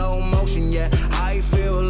slow motion, yeah. I feel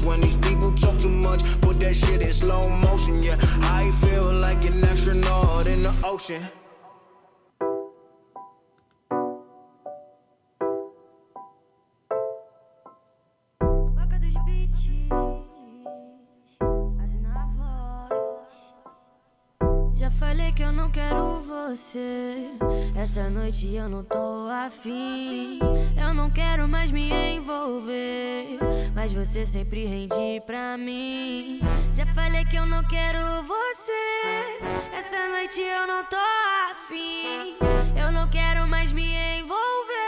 freeze. When these people talk too much, put that shit in slow motion. Yeah, I feel like an astronaut in the ocean. Falei que eu não quero você. Essa noite eu não tô afim. Eu não quero mais me envolver. Mas você sempre rende pra mim. Já falei que eu não quero você. Essa noite eu não tô afim. Eu não quero mais me envolver.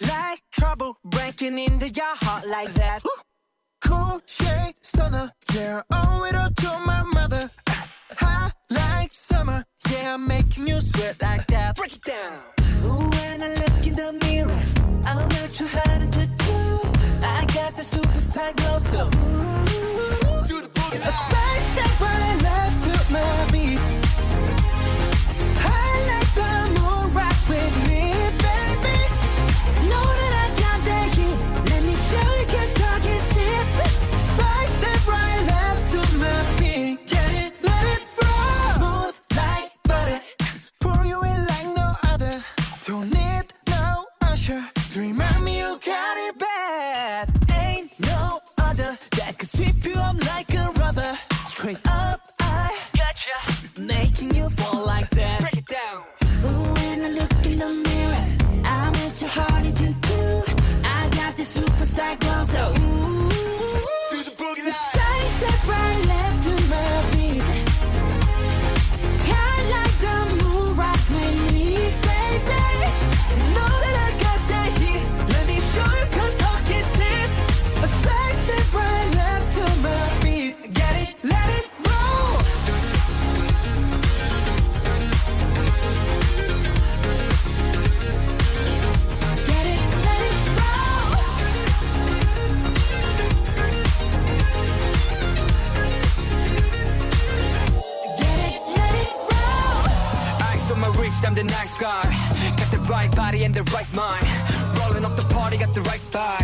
like trouble breaking into your heart like that. Cool shade stunner, yeah, owe it all to my mother. High like summer, yeah, making you sweat like that. Break it down. Ooh, when I look in the mirror, I'm not too hard to do. I got the superstar glow, so ooh, to the boogie. A space that I left to my beat. straight up scar Got the right body and the right mind. Rolling up the party, got the right vibe.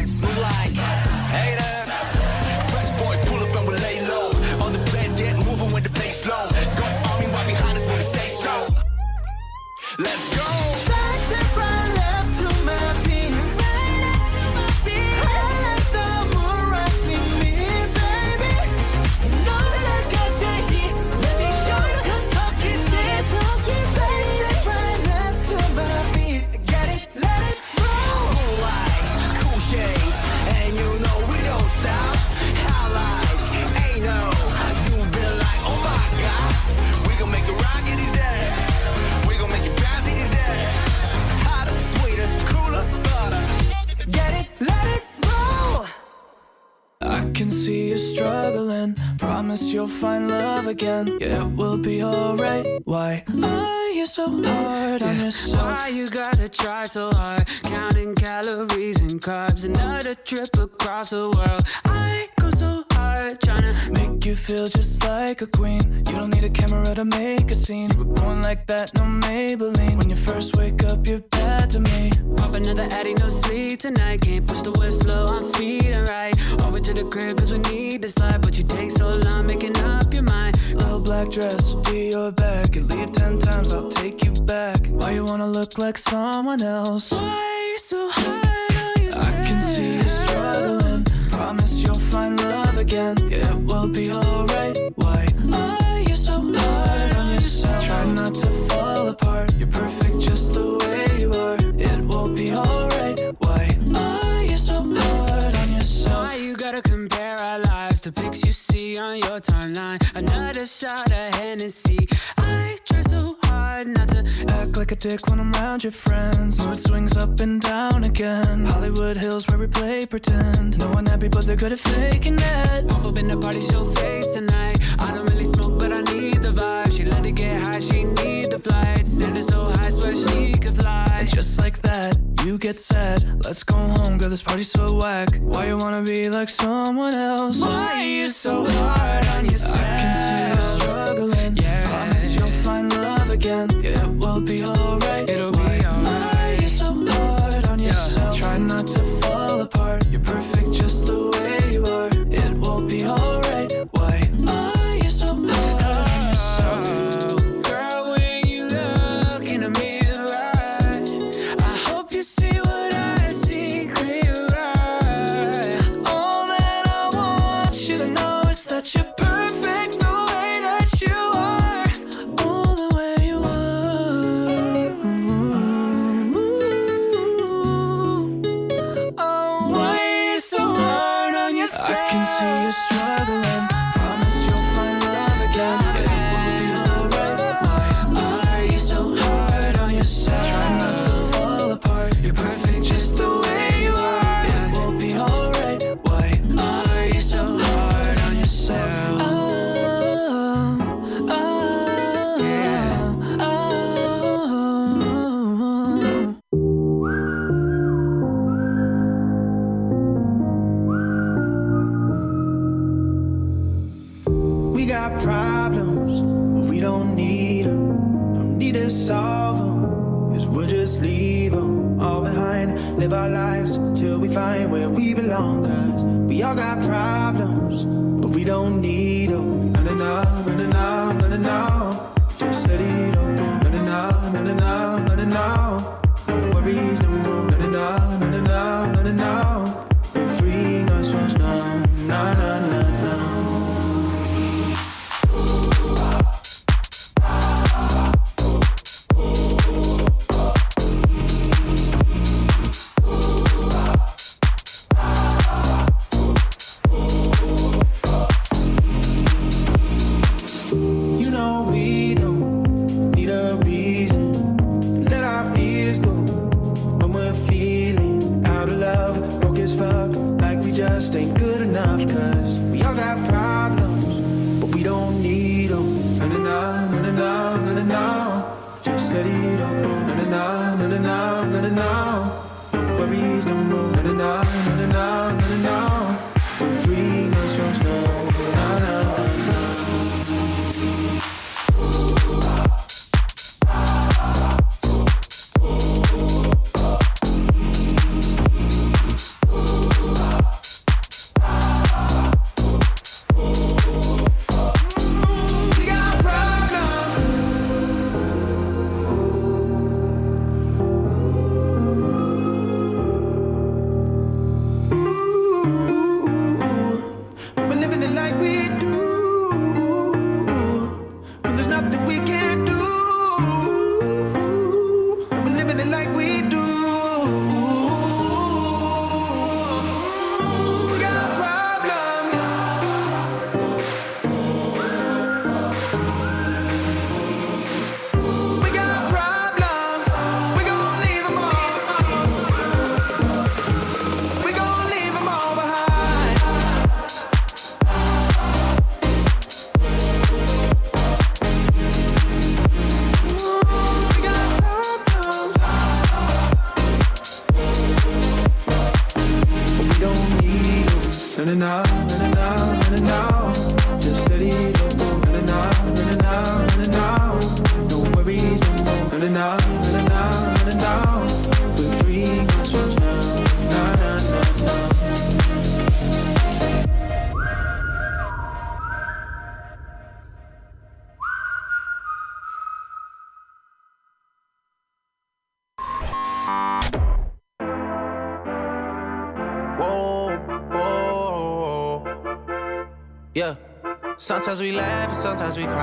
promise you'll find love again. Yeah, it will be alright. Why are you so hard on yourself? Why you gotta try so hard? Counting calories and carbs. Another trip across the world. I heart Tryna make you feel just like a queen. You don't need a camera to make a scene. We're born like that, no Maybelline. When you first wake up, you're bad to me. Pop another addy, no sleep tonight. Can't push the whistle, on speed and alright. Over to the crib, cause we need this life. But you take so long making up your mind. Little black dress, be your back. And leave ten times, I'll take you back. Why you wanna look like someone else? Why are you so high on yourself? I can see you struggling Promise you'll find love again. It will be alright. Why are you so hard on yourself? Try not to fall apart. You're perfect just the way you are. It will be alright. Why are you so hard on yourself? Why you gotta compare our lives to pics you see on your timeline? Another shot of Hennessy. I try so hard not to act like a dick when I'm around your friends. Mood swings up and down again. Hollywood Hills where we play pretend. No one happy, but they're good at faking it. Pop up in the party, show face tonight. I don't really smoke, but I need the vibe. She let it get high, she need the flights. And it's so high, swear she could fly. And just like that, you get sad. Let's go home, girl, this party's so whack. Why you wanna be like someone else? Why are you so hard on yourself? I can see you struggling again. Yeah, it will be alright. It'll live our lives till we find where we belong. Cause we all got problems, but we don't need them.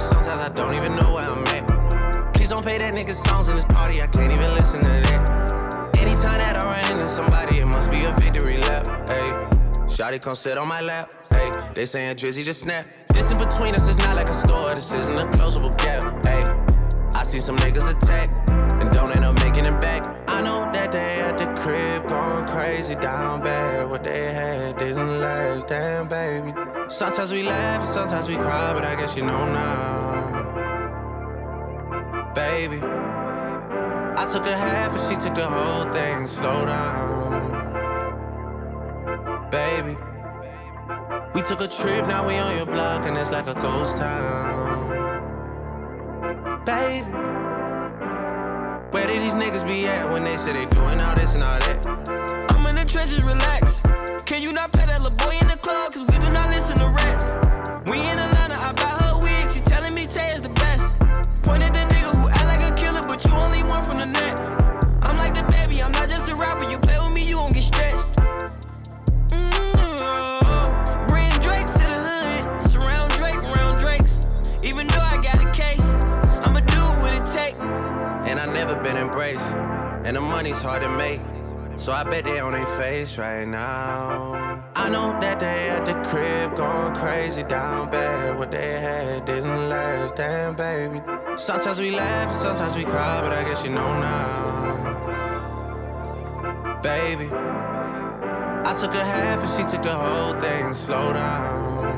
sometimes I don't even know where I'm at. Please don't pay that nigga songs in this party, I can't even listen to that. Anytime that I run into somebody, it must be a victory lap. Hey, Shotty come sit on my lap. Hey, they saying Drizzy just snap. This in between us is not like a store, this isn't a closable gap. Hey, I see some niggas attack and don't end up making it back. I know that they at the crib going crazy down bad. What they had didn't last, damn baby. Sometimes we laugh and sometimes we cry, but I guess you know now. Baby, I took a half and she took the whole thing. Slow down, baby. We took a trip, now we on your block, and it's like a ghost town. Baby, where did these niggas be at when they say they doing all this and all that? I'm in the trenches, relax. Can you not pet that little boy been embraced, and the money's hard to make. So I bet they on their face right now. I know that they at the crib going crazy down bad. What they had didn't last, damn baby. Sometimes we laugh and sometimes we cry, but I guess you know now. Baby, I took a half and she took the whole thing. Slow down,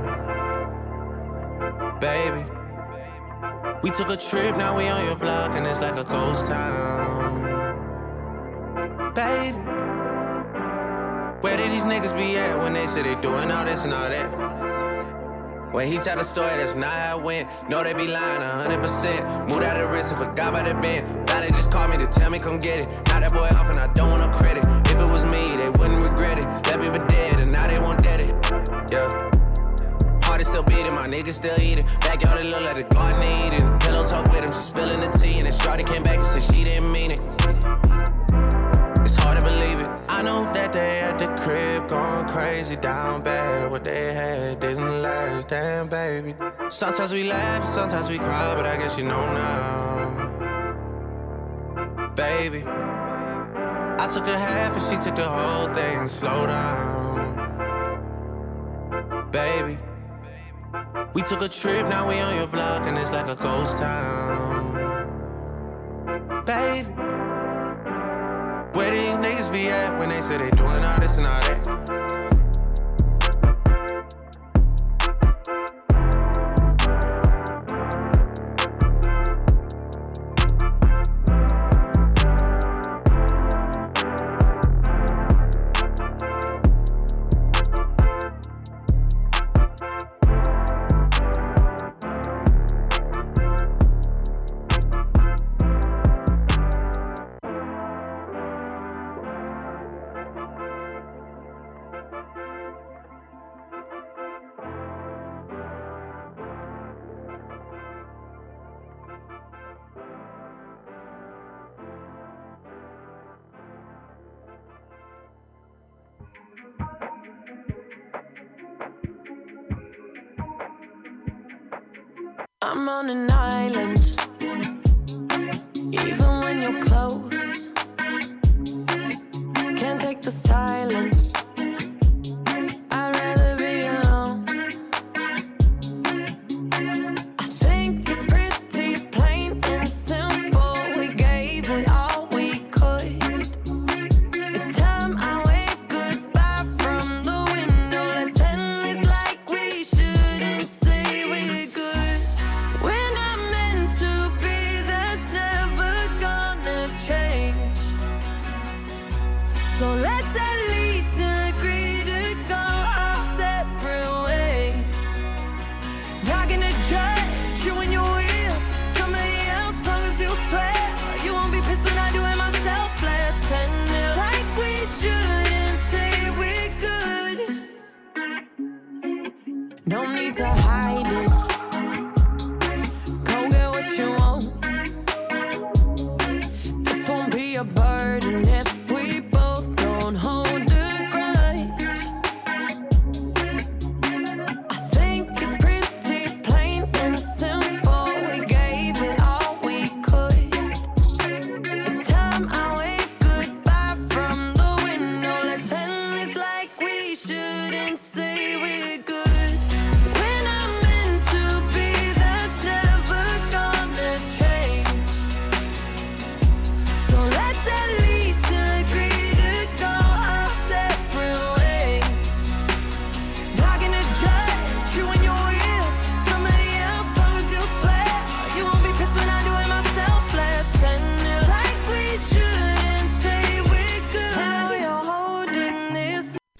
baby. We took a trip, now we on your block, and it's like a ghost town. Baby, where did these niggas be at when they say they doing all this and all that? When he tell the story, that's not how it went. No, they be lying 100%. Moved out of risk and forgot about the band. Now they just called me to tell me come get it. Now that boy off and I don't want no credit. If it was me, they wouldn't regret it. Left me still beating, my niggas still eating. Backyard, it look like the garden eating. Pillow talk with him, she spilling the tea. And then Shorty came back and said she didn't mean it. It's hard to believe it. I know that they at the crib going crazy down bad. What they had didn't last, damn baby. Sometimes we laugh, sometimes we cry, but I guess you know now. Baby, I took a half and she took the whole thing. Slow down, baby. We took a trip, now we on your block, and it's like a ghost town. Baby, where these niggas be at when they say they doing all this and all that? and out.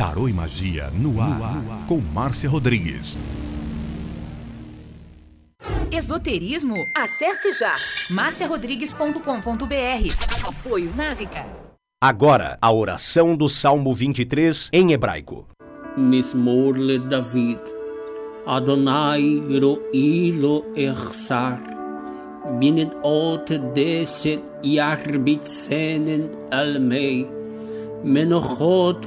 Tarô e Magia no ar, no ar. com Márcia Rodrigues. Esoterismo? Acesse já marciarodrigues.com.br. Apoio Návica. Agora, a oração do Salmo 23 em hebraico. Mismor le David. Adonai ro'i lo echsar. Binnen ot deset yarbitsenen almei. Menochot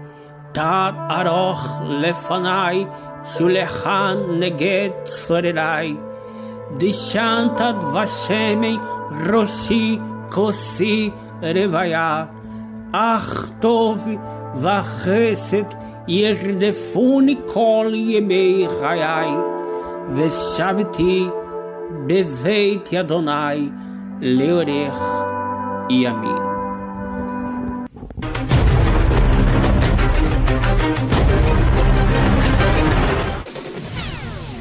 תת ארוך לפניי, שולחן נגד צורריי. דשנת דבשמי ראשי כוסי רוויה. אך טוב וחסד ירדפוני כל ימי חיי, ושבתי בבית אדוני לאורך ימים.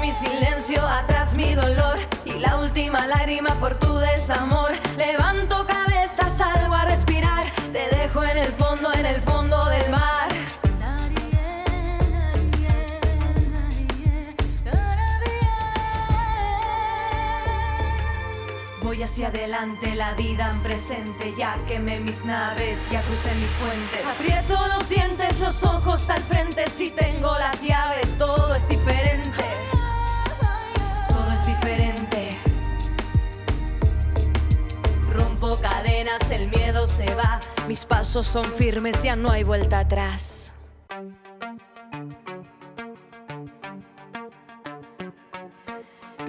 Mi silencio, atrás mi dolor. Y la última lágrima por tu desamor. Levanto cabeza, salgo a respirar. Te dejo en el fondo, en el fondo del mar. Voy hacia adelante, la vida en presente, ya quemé mis naves, ya crucé mis puentes. Aprieto los dientes, los ojos al frente, si tengo las llaves, todo es diferente. El miedo se va, mis pasos son firmes, ya no hay vuelta atrás.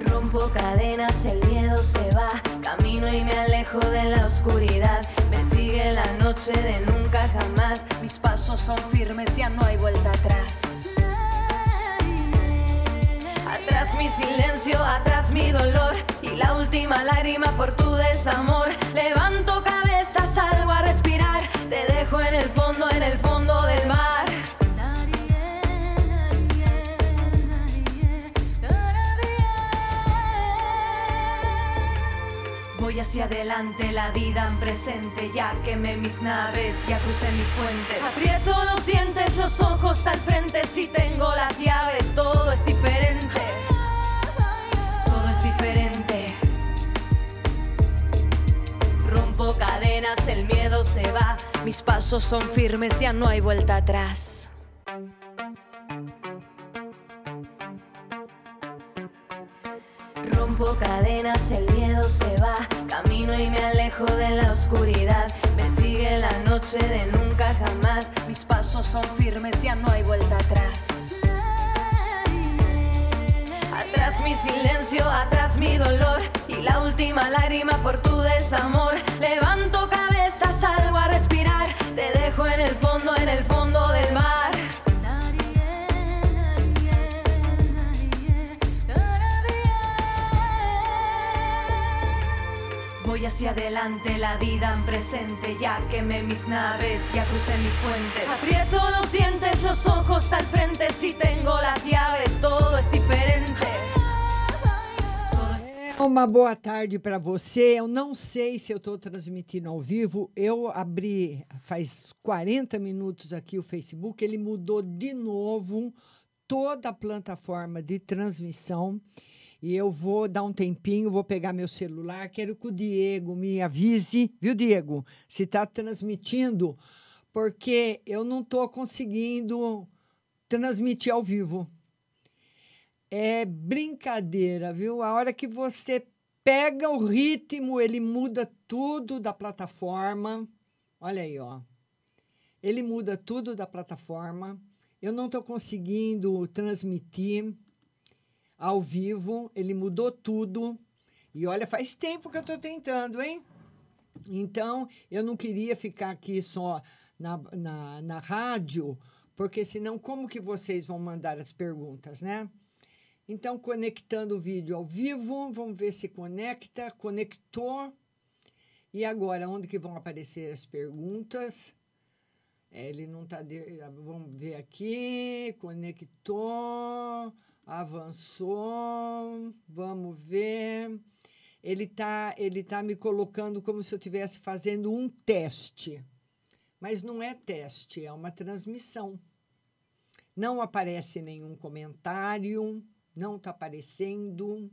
Rompo cadenas, el miedo se va. Camino y me alejo de la oscuridad. Me sigue la noche de nunca jamás. Mis pasos son firmes, ya no hay vuelta atrás. Atrás mi silencio, atrás mi dolor. Y la última lágrima por tu desamor. Levanto cabeza, salgo a respirar. Te dejo en el fondo, en el fondo del mar. Voy hacia adelante, la vida en presente, ya quemé mis naves, ya crucé mis puentes. Aprieto los dientes, los ojos al frente, si tengo las llaves, todo es diferente. El miedo se va, mis pasos son firmes, ya no hay vuelta atrás. Rompo cadenas, el miedo se va. Camino y me alejo de la oscuridad. Me sigue la noche de nunca jamás. Mis pasos son firmes, ya no hay vuelta atrás. Atrás mi silencio, atrás mi dolor. Última lágrima por tu desamor. Levanto cabeza, salgo a respirar. Te dejo en el fondo, en el fondo del mar. Voy hacia adelante, la vida en presente, ya quemé mis naves, ya crucé mis puentes. Aprieto los dientes, los ojos al frente, si tengo las llaves, todo es diferente. Uma boa tarde para você. Eu não sei se eu estou transmitindo ao vivo. Eu abri faz 40 minutos aqui o Facebook, ele mudou de novo toda a plataforma de transmissão. E eu vou dar um tempinho, vou pegar meu celular. Quero que o Diego me avise, viu, Diego? Se está transmitindo, porque eu não estou conseguindo transmitir ao vivo. É brincadeira, viu? A hora que você pega o ritmo, ele muda tudo da plataforma. Olha aí, ó. Ele muda tudo da plataforma. Eu não estou conseguindo transmitir ao vivo, ele mudou tudo. E olha, faz tempo que eu estou tentando, hein? Então, eu não queria ficar aqui só na, na, na rádio, porque senão como que vocês vão mandar as perguntas, né? Então, conectando o vídeo ao vivo, vamos ver se conecta. Conectou. E agora, onde que vão aparecer as perguntas? É, ele não está. De... Vamos ver aqui. Conectou. Avançou. Vamos ver. Ele está ele tá me colocando como se eu estivesse fazendo um teste. Mas não é teste, é uma transmissão. Não aparece nenhum comentário não está aparecendo,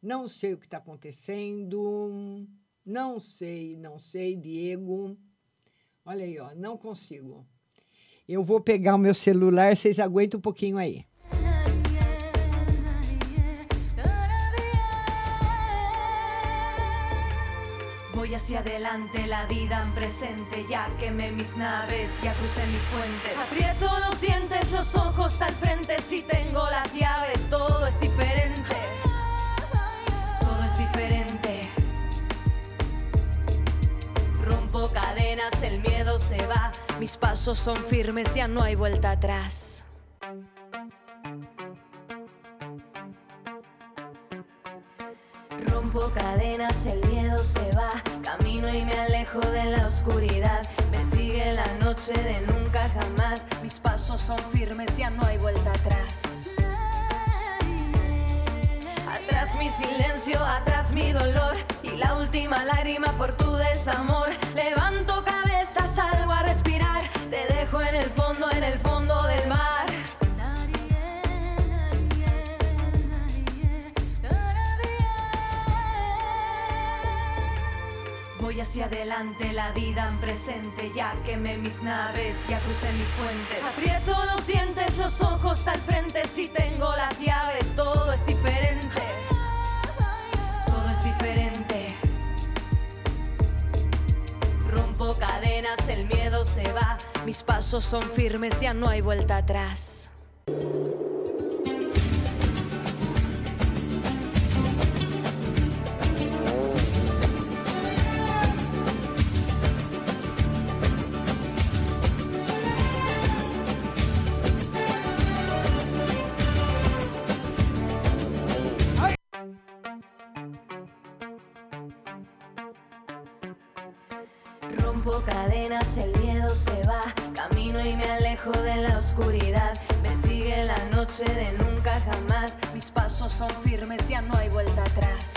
não sei o que está acontecendo, não sei, não sei, Diego. Olha aí, ó, não consigo. Eu vou pegar o meu celular, vocês aguentam um pouquinho aí. Hacia adelante, la vida en presente, ya quemé mis naves, ya crucé mis puentes. Aprieto los dientes, los ojos al frente, si tengo las llaves, todo es diferente. Todo es diferente. Rompo cadenas, el miedo se va, mis pasos son firmes, ya no hay vuelta atrás. Rompo cadenas, el miedo se va. Camino y me alejo de la oscuridad. Me sigue la noche de nunca jamás. Mis pasos son firmes, ya no hay vuelta atrás. Atrás mi silencio, atrás mi dolor. Y la última lágrima por tu desamor. Levanto cabeza, salgo a respirar. Te dejo en el fondo, en el fondo hacia adelante, la vida en presente, ya quemé mis naves, ya crucé mis puentes. Aprieto los dientes, los ojos al frente, si tengo las llaves, todo es diferente. Todo es diferente. Rompo cadenas, el miedo se va, mis pasos son firmes, ya no hay vuelta atrás. Son firmes, ya no hay vuelta atrás.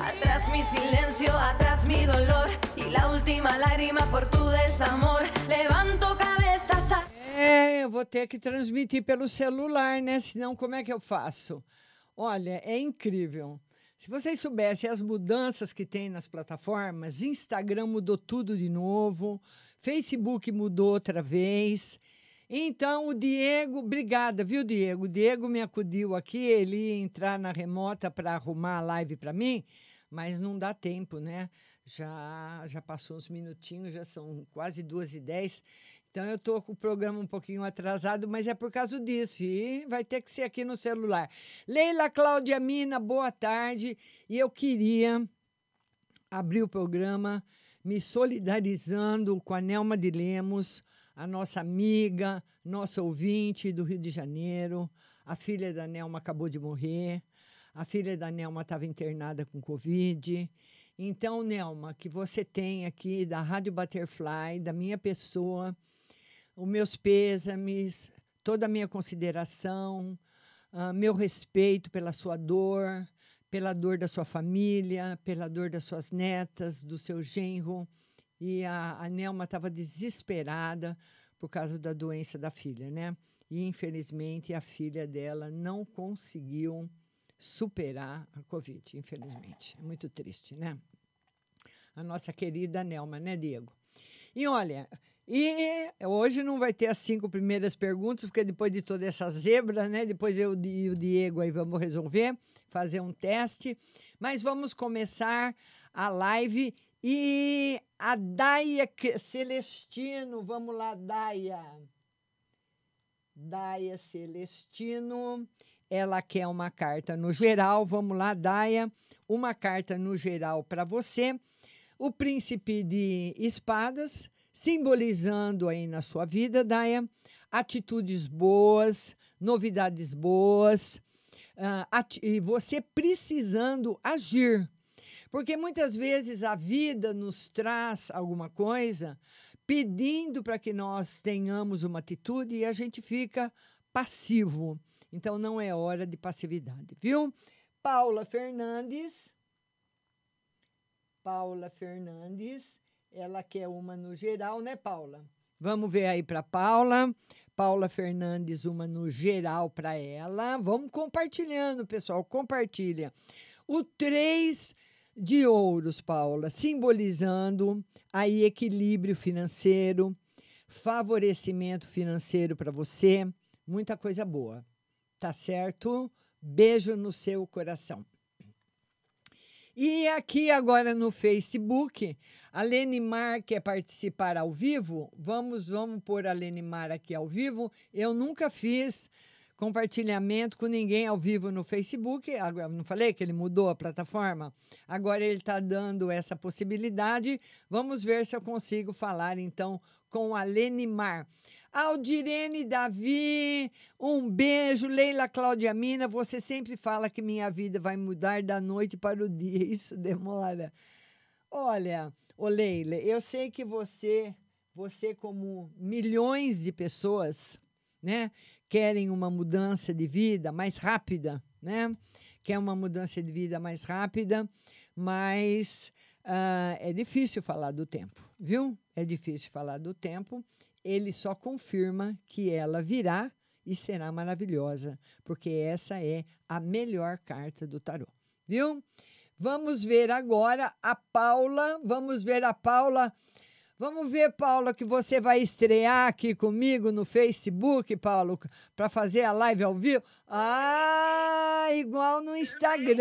Atrás mi silencio, atrás mi dolor. Y la última lágrima por tu desamor. Levanto É, eu vou ter que transmitir pelo celular, né? Senão, como é que eu faço? Olha, é incrível. Se vocês soubessem as mudanças que tem nas plataformas, Instagram mudou tudo de novo, Facebook mudou outra vez. Então, o Diego, obrigada, viu, Diego? O Diego me acudiu aqui, ele ia entrar na remota para arrumar a live para mim, mas não dá tempo, né? Já, já passou uns minutinhos, já são quase duas e dez. Então, eu estou com o programa um pouquinho atrasado, mas é por causa disso. E vai ter que ser aqui no celular. Leila Cláudia Mina, boa tarde. E eu queria abrir o programa me solidarizando com a Nelma de Lemos, a nossa amiga, nossa ouvinte do Rio de Janeiro. A filha da Nelma acabou de morrer. A filha da Nelma estava internada com Covid. Então, Nelma, que você tem aqui da Rádio Butterfly, da minha pessoa, os meus pêsames, toda a minha consideração, ah, meu respeito pela sua dor, pela dor da sua família, pela dor das suas netas, do seu genro. E a, a Nelma estava desesperada por causa da doença da filha, né? E infelizmente a filha dela não conseguiu superar a Covid, infelizmente. É muito triste, né? A nossa querida Nelma, né, Diego? E olha, e hoje não vai ter as cinco primeiras perguntas, porque depois de toda essa zebra, né? Depois eu e o Diego aí vamos resolver, fazer um teste. Mas vamos começar a live. E a Daia Celestino, vamos lá, Daia. Daia Celestino, ela quer uma carta no geral. Vamos lá, Daia, uma carta no geral para você. O príncipe de espadas, simbolizando aí na sua vida, Daia, atitudes boas, novidades boas, ati- e você precisando agir. Porque muitas vezes a vida nos traz alguma coisa pedindo para que nós tenhamos uma atitude e a gente fica passivo. Então não é hora de passividade, viu? Paula Fernandes. Paula Fernandes, ela quer uma no geral, né, Paula? Vamos ver aí para Paula. Paula Fernandes, uma no geral para ela. Vamos compartilhando, pessoal, compartilha. O 3 de ouros, Paula, simbolizando aí equilíbrio financeiro, favorecimento financeiro para você, muita coisa boa. Tá certo? Beijo no seu coração. E aqui agora no Facebook, a Lenimar quer participar ao vivo. Vamos, vamos pôr a Lenimar aqui ao vivo. Eu nunca fiz compartilhamento com ninguém ao vivo no Facebook. Agora, não falei que ele mudou a plataforma? Agora ele está dando essa possibilidade. Vamos ver se eu consigo falar então com a Lenimar. Aldirene Davi, um beijo. Leila Cláudia Mina, você sempre fala que minha vida vai mudar da noite para o dia. Isso demora. Olha, ô Leila, eu sei que você, você como milhões de pessoas, né, querem uma mudança de vida mais rápida, né? Quer uma mudança de vida mais rápida, mas ah, é difícil falar do tempo, viu? É difícil falar do tempo. Ele só confirma que ela virá e será maravilhosa, porque essa é a melhor carta do tarô, viu? Vamos ver agora a Paula. Vamos ver a Paula. Vamos ver, Paula, que você vai estrear aqui comigo no Facebook, Paulo, para fazer a live ao vivo. Ah, igual no Instagram.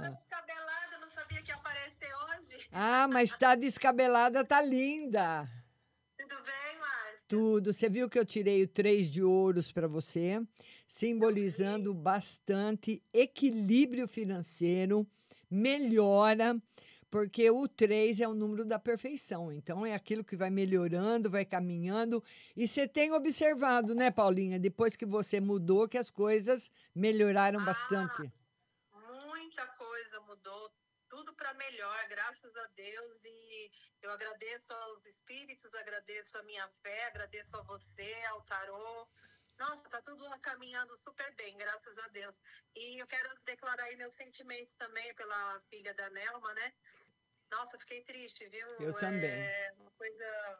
Descabelada, não sabia que ia aparecer hoje. Ah, mas tá descabelada, tá linda. Tudo bem, Márcia? Tudo. Você viu que eu tirei o três de ouros para você, simbolizando bastante equilíbrio financeiro, melhora, porque o 3 é o número da perfeição. Então é aquilo que vai melhorando, vai caminhando. E você tem observado, né, Paulinha, depois que você mudou, que as coisas melhoraram bastante. Muita coisa mudou, tudo para melhor, graças a Deus. E eu agradeço aos espíritos, agradeço a minha fé, agradeço a você, ao tarô. Nossa, tá tudo caminhando super bem, graças a Deus. E eu quero declarar aí meus sentimentos também pela filha da Nelma, né? Nossa, fiquei triste, viu? Eu também. É uma coisa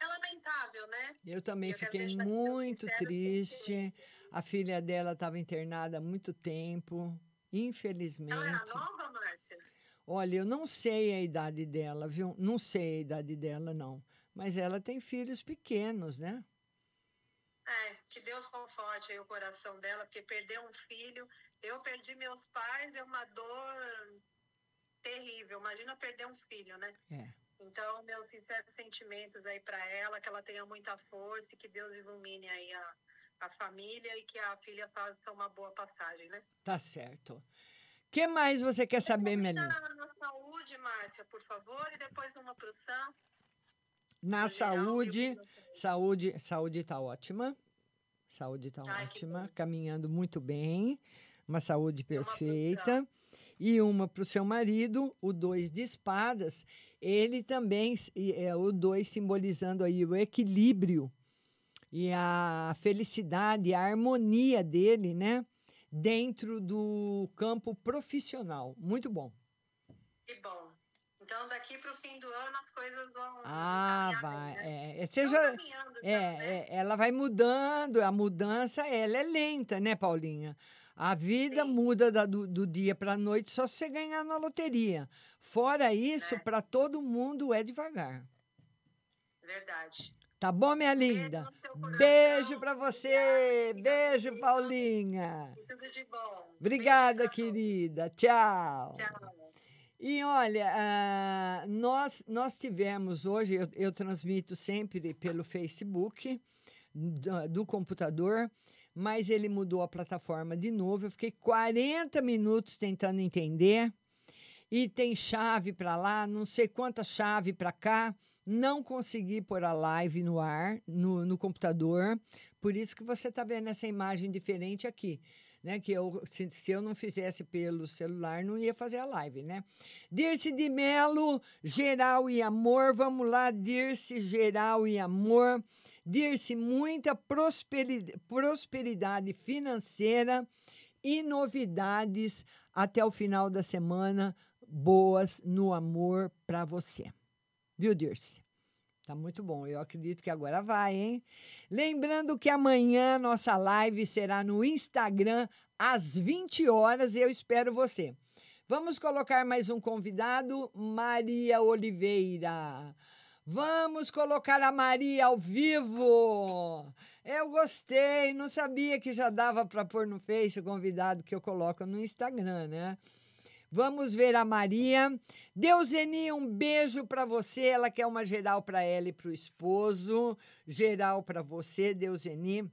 é lamentável, né? Eu também Eu fiquei muito triste. A filha dela estava internada há muito tempo, Ela era infelizmente. nova, Márcia? Olha, eu não sei a idade dela, viu? Não sei a idade dela, não. Mas ela tem filhos pequenos, né? É, que Deus conforte o coração dela, porque perder um filho, eu perdi meus pais, é uma dor terrível. Imagina perder um filho, né? É. Então, meus sinceros sentimentos aí para ela, que ela tenha muita força e que Deus ilumine aí a, a família e que a filha faça uma boa passagem, né? Tá certo. O que mais você quer saber, Melinda? Na, saúde, Márcia, por favor, e depois uma pro Sam. Na saúde, saúde, saúde está ótima. Saúde está ótima, caminhando muito bem. Uma saúde perfeita. E uma para o seu marido, o dois de espadas. Ele também, é o dois simbolizando aí o equilíbrio e a felicidade, a harmonia dele, né? Dentro do campo profissional. Muito bom. Que bom. Então, daqui para o fim do ano, as coisas vão. Ah, vai. né? É, é, seja, é, já, né? é, ela vai mudando, a mudança ela é lenta, né, Paulinha? A vida muda da- do, do dia para a noite só se você ganhar na loteria. Fora isso, para todo mundo é devagar. Verdade. Tá bom, minha linda? Beijo para você. Beijo, Paulinha. Tudo de bom. Obrigada, querida. Tchau. Tchau. E olha, ah, nós, nós tivemos hoje, eu, eu transmito sempre pelo Facebook do, do computador, mas ele mudou a plataforma de novo. Eu fiquei 40 minutos tentando entender. E tem chave para lá, não sei quanta chave para cá. Não consegui pôr a live no ar, no, no computador. Por isso que você está vendo essa imagem diferente aqui. Né, que eu, se, se eu não fizesse pelo celular, não ia fazer a live, né? Dirce de Melo, geral e amor. Vamos lá, Dirce, geral e amor. Dirce, muita prosperi- prosperidade financeira e novidades até o final da semana boas no amor para você. Viu, Dirce? Tá muito bom. Eu acredito que agora vai, hein? Lembrando que amanhã nossa live será no Instagram às 20 horas e eu espero você. Vamos colocar mais um convidado, Maria Oliveira. Vamos colocar a Maria ao vivo. Eu gostei, não sabia que já dava para pôr no Face o convidado que eu coloco no Instagram, né? Vamos ver a Maria. Deuseni, um beijo para você. Ela quer uma geral para ela e para o esposo. Geral para você, Deuseni.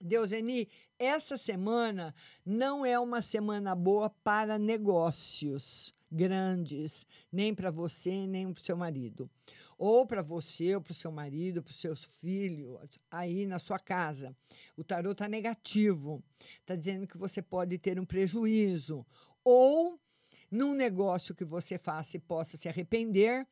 Deuseni, essa semana não é uma semana boa para negócios grandes, nem para você, nem para o seu marido. Ou para você, ou para o seu marido, para os seus filhos, aí na sua casa. O tarot está negativo. Está dizendo que você pode ter um prejuízo. Ou num negócio que você faça e possa se arrepender,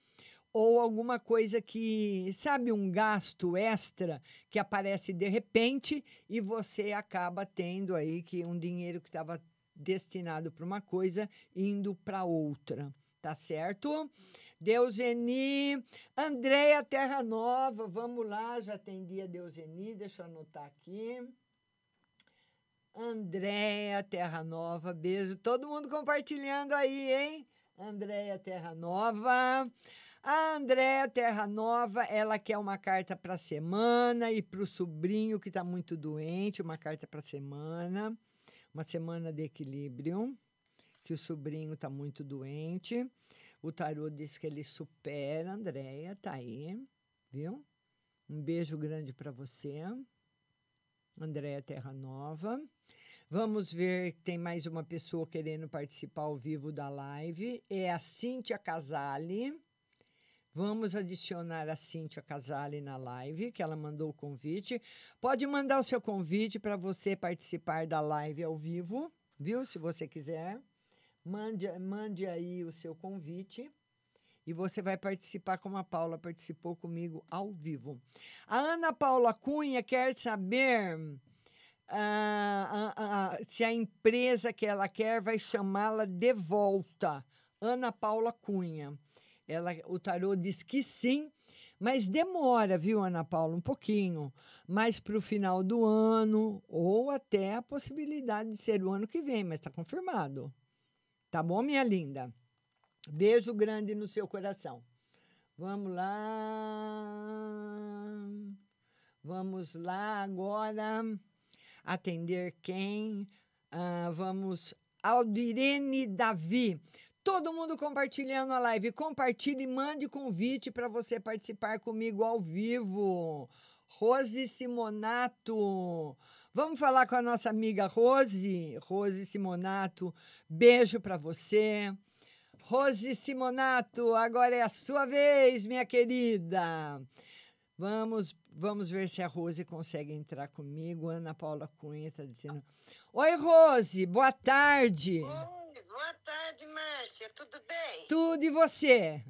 ou alguma coisa que, sabe, um gasto extra que aparece de repente e você acaba tendo aí que um dinheiro que estava destinado para uma coisa indo para outra, tá certo? Deuseni, Andréia Terra Nova, vamos lá, já atendi a Deuseni, deixa eu anotar aqui. Andréia Terra Nova, beijo. Todo mundo compartilhando aí, hein? Andréia Terra Nova. A Andréia Terra Nova, ela quer uma carta para semana e para o sobrinho que está muito doente, uma carta para semana. Uma semana de equilíbrio, que o sobrinho está muito doente. O tarô diz que ele supera, Andréia, tá aí, viu? Um beijo grande para você. Andréia Terra Nova. Vamos ver, tem mais uma pessoa querendo participar ao vivo da live. É a Cíntia Casale. Vamos adicionar a Cíntia Casale na live, que ela mandou o convite. Pode mandar o seu convite para você participar da live ao vivo, viu? Se você quiser. Mande, mande aí o seu convite e você vai participar como a Paula participou comigo ao vivo. A Ana Paula Cunha quer saber ah, ah, ah, se a empresa que ela quer vai chamá-la de volta. Ana Paula Cunha. Ela, o tarô diz que sim, mas demora, viu, Ana Paula, um pouquinho. Mais para o final do ano, ou até a possibilidade de ser o ano que vem, mas está confirmado. Tá bom, minha linda? Beijo grande no seu coração. Vamos lá. Vamos lá agora atender quem? Ah, vamos. Aldirene Davi. Todo mundo compartilhando a live. Compartilhe e mande convite para você participar comigo ao vivo. Rose Simonato. Vamos falar com a nossa amiga Rose. Rose Simonato. Beijo para você. Rose Simonato, agora é a sua vez, minha querida. Vamos, vamos ver se a Rose consegue entrar comigo. Ana Paula Cunha está dizendo. Oi, Rose, boa tarde. Oi, boa tarde, Márcia. Tudo bem? Tudo e você?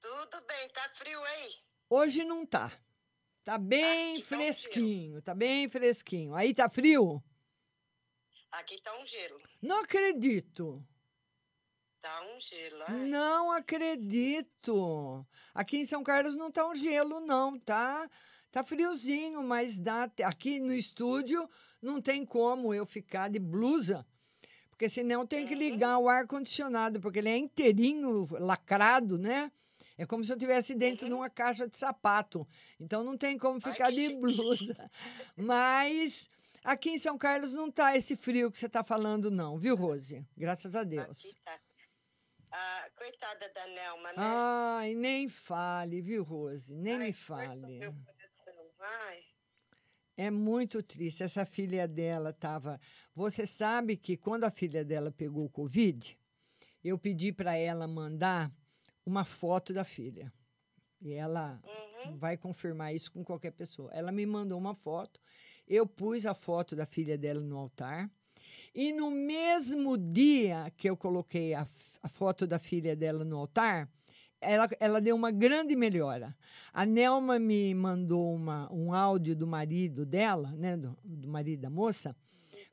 Tudo bem. Tá frio aí? Hoje não tá. Tá bem Aqui fresquinho, tá, um tá bem fresquinho. Aí tá frio? Aqui tá um gelo. Não acredito. Tá um gelo, ai. Não acredito. Aqui em São Carlos não tá um gelo, não, tá? Tá friozinho, mas dá. Aqui no estúdio não tem como eu ficar de blusa. Porque senão tem que ligar o ar-condicionado, porque ele é inteirinho, lacrado, né? É como se eu estivesse dentro de uma caixa de sapato. Então não tem como ficar Ai, de blusa. Mas aqui em São Carlos não tá esse frio que você tá falando, não, viu, Rose? Graças a Deus. Aqui tá. Ah, coitada da Nelma, né? Ai, nem fale, viu, Rose? Nem Ai, me fale. meu coração. Ai, É muito triste. Essa filha dela estava. Você sabe que quando a filha dela pegou o Covid, eu pedi para ela mandar uma foto da filha. E ela vai confirmar isso com qualquer pessoa. Ela me mandou uma foto, eu pus a foto da filha dela no altar. E no mesmo dia que eu coloquei a, a foto da filha dela no altar, ela, ela deu uma grande melhora. A Nelma me mandou uma, um áudio do marido dela, né, do, do marido da moça,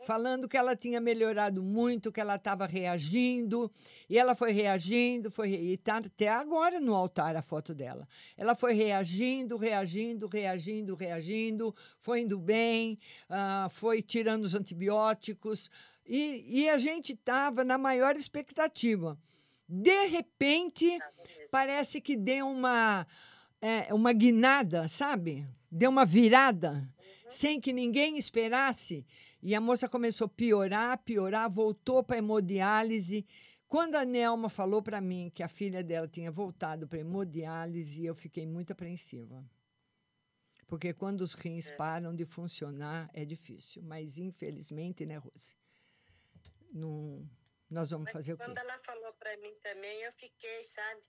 falando que ela tinha melhorado muito, que ela estava reagindo, e ela foi reagindo, foi e está até agora no altar a foto dela. Ela foi reagindo, reagindo, reagindo, reagindo, foi indo bem, ah, foi tirando os antibióticos, e, e a gente estava na maior expectativa. De repente, parece que deu uma, é, uma guinada, sabe? Deu uma virada, sem que ninguém esperasse. E a moça começou a piorar, piorar, voltou para hemodiálise. Quando a Nelma falou para mim que a filha dela tinha voltado para hemodiálise, eu fiquei muito apreensiva. Porque quando os rins param de funcionar, é difícil. Mas, infelizmente, né, Rose? Não, nós vamos fazer o quê? quando ela falou pra mim também, eu fiquei, sabe?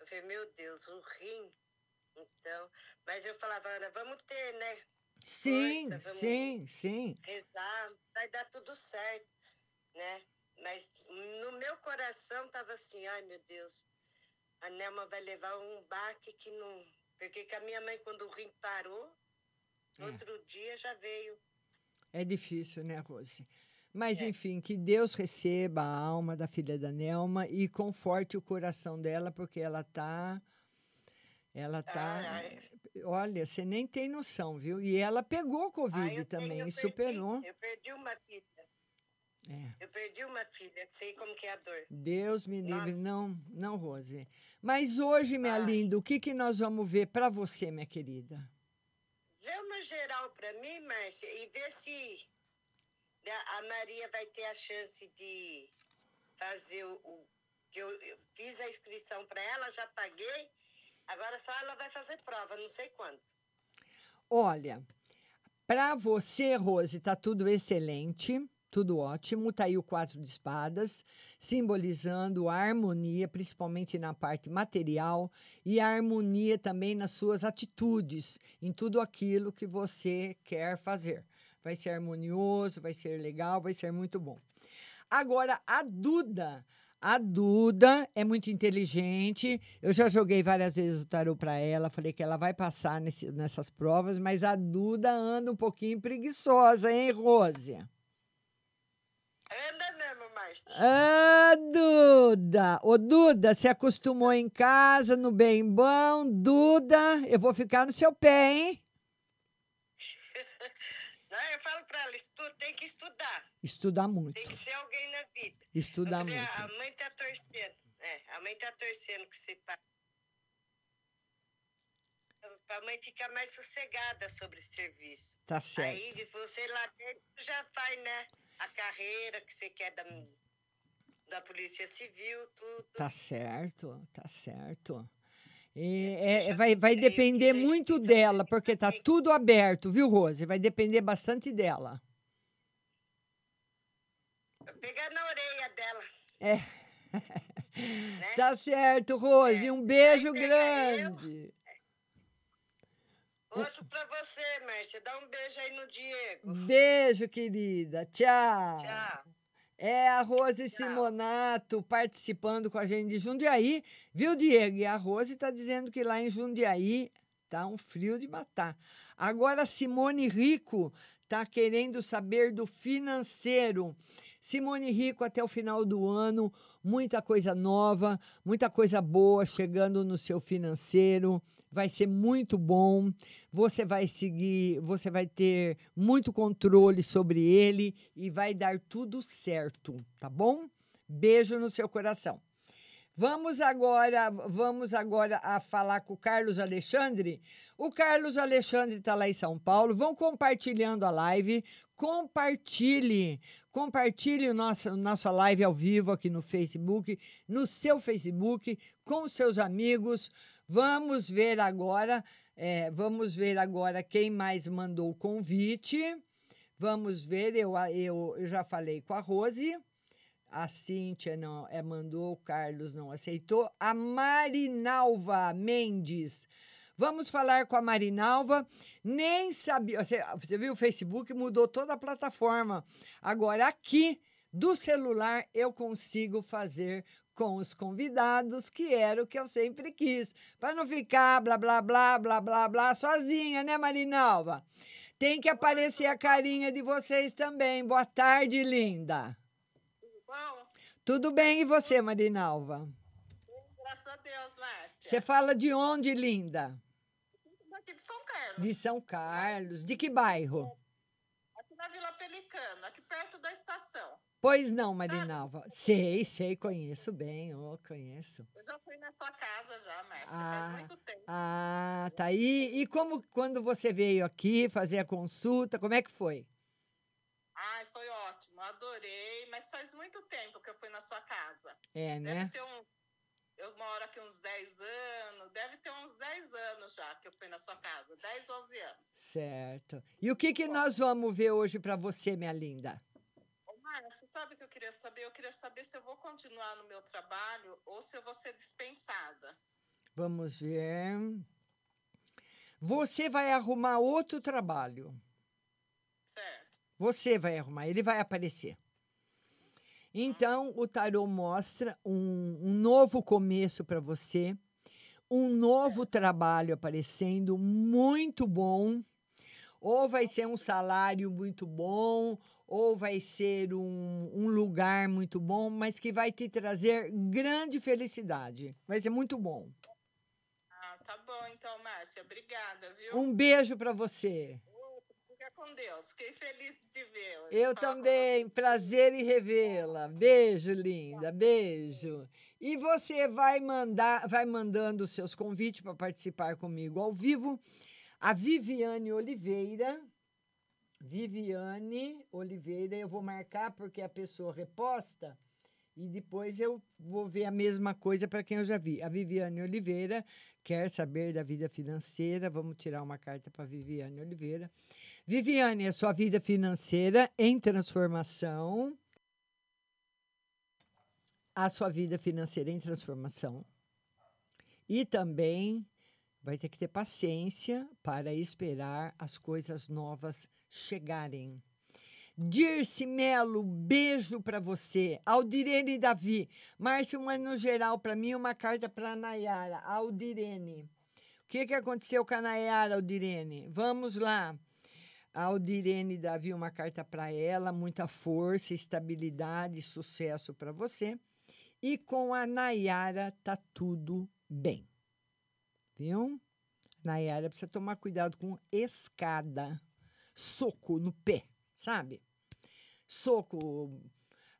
Eu falei, meu Deus, o rim. Então, mas eu falava, Ana, vamos ter, né? Sim, Força, sim, sim. Rezar, vai dar tudo certo, né? Mas no meu coração tava assim, ai meu Deus, a Nelma vai levar um baque que não. Porque que a minha mãe, quando o rim parou, É. outro dia já veio. É difícil, né, Rose? Mas, enfim, que Deus receba a alma da filha da Nelma e conforte o coração dela, porque ela tá. Ela tá. Olha, você nem tem noção, viu? E ela pegou Covid eu também tenho- e superou. Eu perdi uma filha. É. Eu perdi uma filha, sei como que é a dor. Deus me livre. Nossa. Não, não, Rose. Mas hoje, minha linda, o que, que nós vamos ver para você, minha querida? Vê uma geral pra mim, Márcia, e vê se a Maria vai ter a chance de fazer o. que eu, eu fiz a inscrição pra ela, já paguei. Agora só ela vai fazer prova, não sei quando. Olha, para você, Rose, tá tudo excelente, tudo ótimo. Tá aí o quatro de espadas, simbolizando a harmonia, principalmente na parte material, e a harmonia também nas suas atitudes, em tudo aquilo que você quer fazer. Vai ser harmonioso, vai ser legal, vai ser muito bom. Agora, a Duda. A Duda é muito inteligente. Eu já joguei várias vezes o tarô para ela. Falei que ela vai passar nesse- nessas provas, mas a Duda anda um pouquinho preguiçosa, hein, Rose? Anda mesmo, Márcia. Ah, Duda! Ô, Duda, se acostumou em casa, no bem bom. Duda, eu vou ficar no seu pé, hein? Não, eu falo pra ela, estu, tem que estudar. Estudar muito. Tem que ser alguém na vida. Estudar Eu falei, muito. A mãe tá torcendo. É, a mãe tá torcendo que você pa- Pra mãe ficar mais sossegada sobre esse serviço. Tá certo. Aí você lá dentro já faz, né? A carreira que você quer da, da Polícia Civil, tudo. Tá certo, tá certo. É- é- vai, vai depender muito dela, porque tá tudo aberto, viu, Rose? Vai depender bastante dela. Pegar É. Tá certo, Rose. Um beijo grande. Outro pra você, Márcia. Dá um beijo aí no Diego. Beijo, querida. Tchau. Tchau. É a Rose Simonato participando com a gente de Jundiaí, viu, Diego? E a Rose está dizendo que lá em Jundiaí tá um frio de matar. Agora, a Simone Rico está querendo saber do financeiro. Simone Rico, até o final do ano, muita coisa nova, muita coisa boa chegando no seu financeiro. Vai ser muito bom. Você vai seguir, você vai ter muito controle sobre ele e vai dar tudo certo, tá bom? Beijo no seu coração. Vamos agora, vamos agora a falar com o Carlos Alexandre. O Carlos Alexandre está lá em São Paulo. Vão compartilhando a live. Compartilhe, compartilhe o nosso, nossa live ao vivo aqui no Facebook, no seu Facebook, com seus amigos. Vamos ver agora, é, vamos ver agora quem mais mandou o convite. Vamos ver, eu, eu, eu já falei com a Rose. A Cíntia não é, mandou, o Carlos não aceitou. A Marinalva Mendes. Vamos falar com a Marinalva. Nem sabia. Você, você viu o Facebook? Mudou toda a plataforma. Agora, aqui do celular, eu consigo fazer com os convidados, que era o que eu sempre quis. Para não ficar blá, blá, blá, blá, blá, blá, sozinha, né, Marinalva? Tem que aparecer a carinha de vocês também. Boa tarde, linda. Tudo bem, e você, Marinalva? Graças a Deus, Márcia. Você fala de onde, linda? Daqui de São Carlos. De São Carlos. De que bairro? Aqui na Vila Pelicano, aqui perto da estação. Pois não, Marinalva. Sei, sei, conheço bem, oh, conheço. Eu já fui na sua casa já, Márcia, Ah, faz muito tempo. Ah, tá aí. E como quando você veio aqui fazer a consulta, como é que foi? Ai, foi ótimo, adorei, mas faz muito tempo que eu fui na sua casa. É, Deve né? ter um. Eu moro aqui uns 10 anos, deve ter uns 10 anos já que eu fui na sua casa, 10, 11 anos. Certo. E o que que nós vamos ver hoje para você, minha linda? Márcia, você sabe o que eu queria saber? Eu queria saber se eu vou continuar no meu trabalho ou se eu vou ser dispensada. Vamos ver. Você vai arrumar outro trabalho. Certo. Você vai arrumar, ele vai aparecer. Então, o tarô mostra um, um novo começo para você, um novo trabalho aparecendo, muito bom. Ou vai ser um salário muito bom, ou vai ser um, um lugar muito bom, mas que vai te trazer grande felicidade. Vai ser muito bom. Ah, tá bom então, Márcia. Obrigada, viu? Um beijo para você. Com Deus. Fiquei feliz de ver. Eu também, prazer em revê-la. Beijo, linda, beijo. E você vai mandar, vai mandando os seus convites para participar comigo ao vivo. A Viviane Oliveira, Viviane Oliveira, eu vou marcar porque a pessoa reposta e depois eu vou ver a mesma coisa para quem eu já vi. A Viviane Oliveira quer saber da vida financeira. Vamos tirar uma carta para Viviane Oliveira. Viviane, a sua vida financeira em transformação. A sua vida financeira em transformação. E também vai ter que ter paciência para esperar as coisas novas chegarem. Dirce Melo, beijo para você. Aldirene Davi, Márcio, uma no geral para mim, uma carta para Nayara. Aldirene. O que, que aconteceu com a Nayara, Aldirene? Vamos lá. A Aldirene Davi, uma carta para ela, muita força, estabilidade, sucesso para você. E com a Nayara tá tudo bem. Viu? Nayara precisa tomar cuidado com escada, soco no pé, sabe? Soco,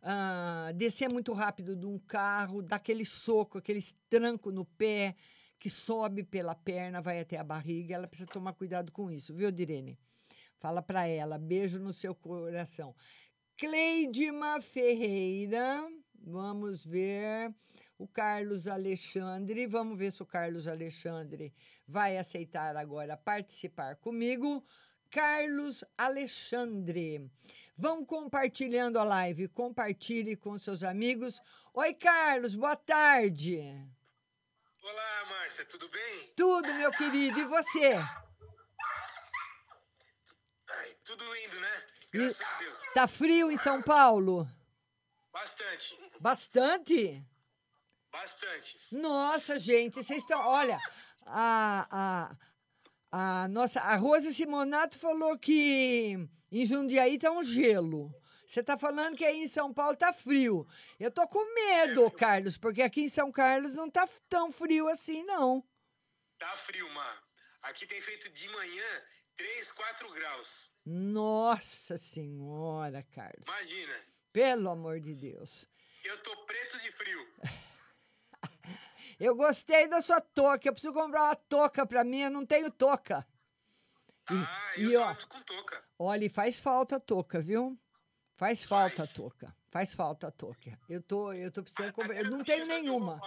ah, descer muito rápido de um carro, dar aquele soco, aquele tranco no pé que sobe pela perna, vai até a barriga. Ela precisa tomar cuidado com isso, viu, Direne? Fala para ela, beijo no seu coração. Cleidima Ferreira, vamos ver o Carlos Alexandre. Vamos ver se o Carlos Alexandre vai aceitar agora participar comigo. Carlos Alexandre. Vão compartilhando a live, compartilhe com seus amigos. Oi, Carlos, boa tarde. Olá, Márcia, tudo bem? Tudo, meu querido, e você? Tudo indo, né? Graças E- a Deus. Tá frio em São Paulo? Bastante, Bastante? bastante. Nossa, gente, vocês estão. Olha, a, a, a nossa. A Rosa Simonato falou que em Jundiaí tá um gelo. Você tá falando que aí em São Paulo tá frio. Eu tô com medo, Carlos, porque aqui em São Carlos não tá tão frio assim, não. Tá frio, Mar. Aqui tem feito de manhã 3, 4 graus. Nossa Senhora, Carlos. Imagina, Pelo amor de Deus. eu tô preto de frio. Eu gostei da sua touca. Eu preciso comprar uma touca pra mim. Eu não tenho touca. E, Ah, e, ó, Olha, e faz falta a touca, viu? Faz falta a touca. Faz falta a touca. Eu tô, eu tô precisando comprar. Eu não tenho nenhuma.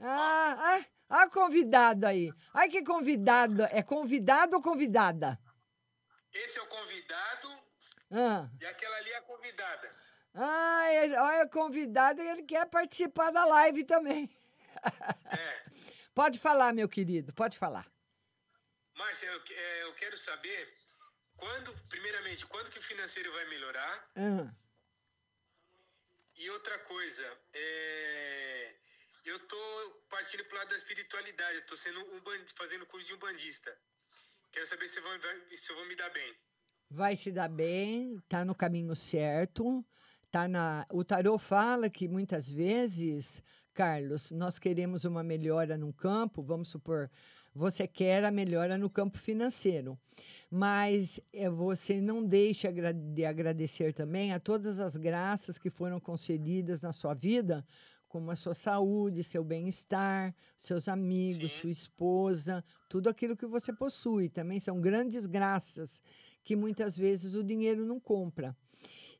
Ah, ah, ah, convidado aí. Ai, que convidado. É convidado ou convidada? Esse é o convidado Ah, e aquela ali é a convidada. ah é- olha, convidado e ele quer participar da live também. Pode falar, meu querido, pode falar. Márcia, eu, é, eu quero saber quando, primeiramente, quando que o financeiro vai melhorar? Ah, E outra coisa, é, eu tô partindo pro lado da espiritualidade, eu tô sendo um band- fazendo curso de um bandista. Quero saber se eu, vou, se eu vou me dar bem. vai se dar bem, tá no caminho certo. Tá na, o tarô fala que muitas vezes, Carlos, nós queremos uma melhora num campo, vamos supor, você quer a melhora no campo financeiro, mas eh, você não deixa de agradecer também a todas as graças que foram concedidas na sua vida, como a sua saúde, seu bem-estar, seus amigos, sua esposa, tudo aquilo que você possui. Também são grandes graças que muitas vezes o dinheiro não compra.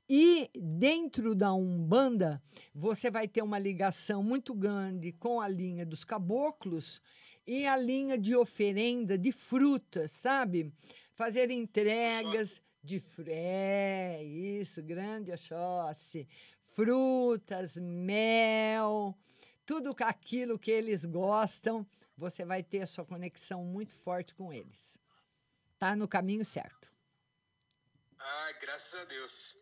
E dentro da Umbanda, você vai ter uma ligação muito grande com a linha dos caboclos e a linha de oferenda de frutas, sabe? Fazer entregas de fru- é isso, grande Oxóssi. Frutas, mel, tudo aquilo que eles gostam, você vai ter a sua conexão muito forte com eles. Tá no caminho certo. Ah, graças a Deus.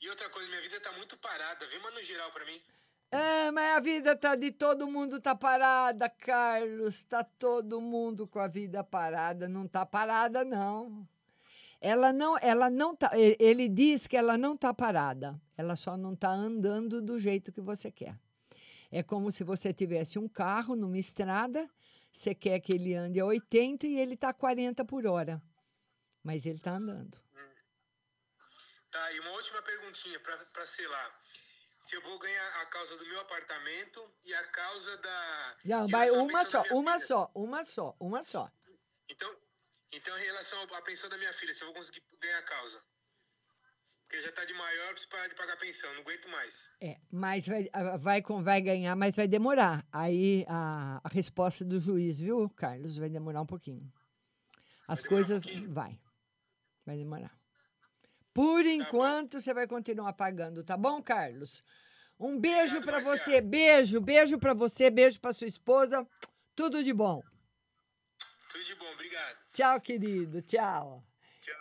E outra coisa, minha vida tá muito parada. Vê uma no geral pra mim. É, mas a vida tá de todo mundo tá parada, Carlos. Tá todo mundo com a vida parada, não tá parada não. Ela não, ela não tá, ele diz que ela não tá parada. Ela só não tá andando do jeito que você quer. É como se você tivesse um carro numa estrada, você quer que ele ande a 80 e ele tá a 40 por hora. Mas ele tá andando. Tá, e uma última perguntinha pra selar. Se eu vou ganhar a causa do meu apartamento e a causa da. Não, vai uma só, uma só, uma só, uma só. Então, então, em relação à pensão da minha filha, se eu vou conseguir ganhar a causa. Porque já tá de maior, preciso parar de pagar a pensão, não aguento mais. É, mas vai, vai, vai ganhar, mas vai demorar. Aí a, a resposta do juiz, viu, Carlos? Vai demorar um pouquinho. As coisas. vai. Vai demorar. Por enquanto, você vai continuar pagando, tá bom, Carlos? Um beijo pra você. Beijo, beijo pra você, beijo pra sua esposa. Tudo de bom. Tudo de bom, obrigado. Tchau, querido. Tchau.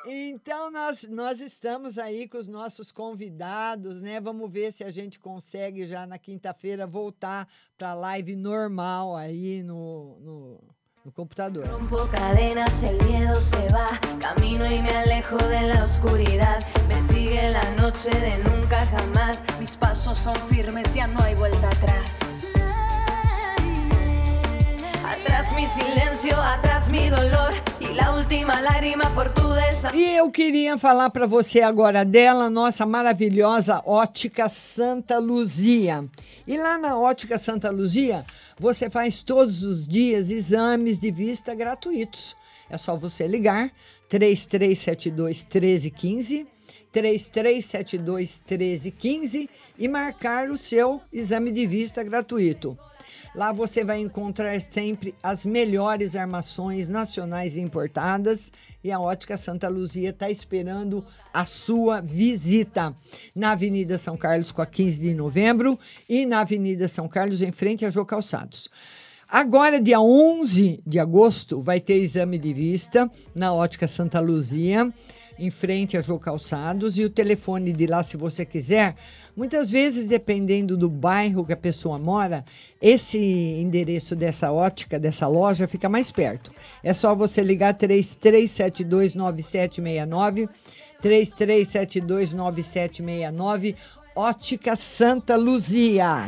Então, nós, nós estamos aí com os nossos convidados, né? Vamos ver se a gente consegue já na quinta-feira voltar para a live normal aí no, no, no computador. Rompo cadenas, el miedo se va. Camino y me alejo de la oscuridad. Me sigue la noche de nunca jamás. Mis pasos son firmes, ya no hay vuelta atrás. E eu queria falar para você agora dela, nossa maravilhosa Ótica Santa Luzia. E lá na Ótica Santa Luzia, você faz todos os dias exames de vista gratuitos. É só você ligar 3372 1315 3372 1315 e marcar o seu exame de vista gratuito. Lá você vai encontrar sempre as melhores armações nacionais importadas e a Ótica Santa Luzia está esperando a sua visita na Avenida São Carlos com a 15 de novembro e na Avenida São Carlos em frente a Jô Calçados. Agora, dia 11 de agosto, vai ter exame de vista na Ótica Santa Luzia, em frente a Jô Calçados, e o telefone de lá, se você quiser. Muitas vezes, dependendo do bairro que a pessoa mora, esse endereço dessa ótica, dessa loja, fica mais perto. É só você ligar 33729769, 33729769, Ótica Santa Luzia.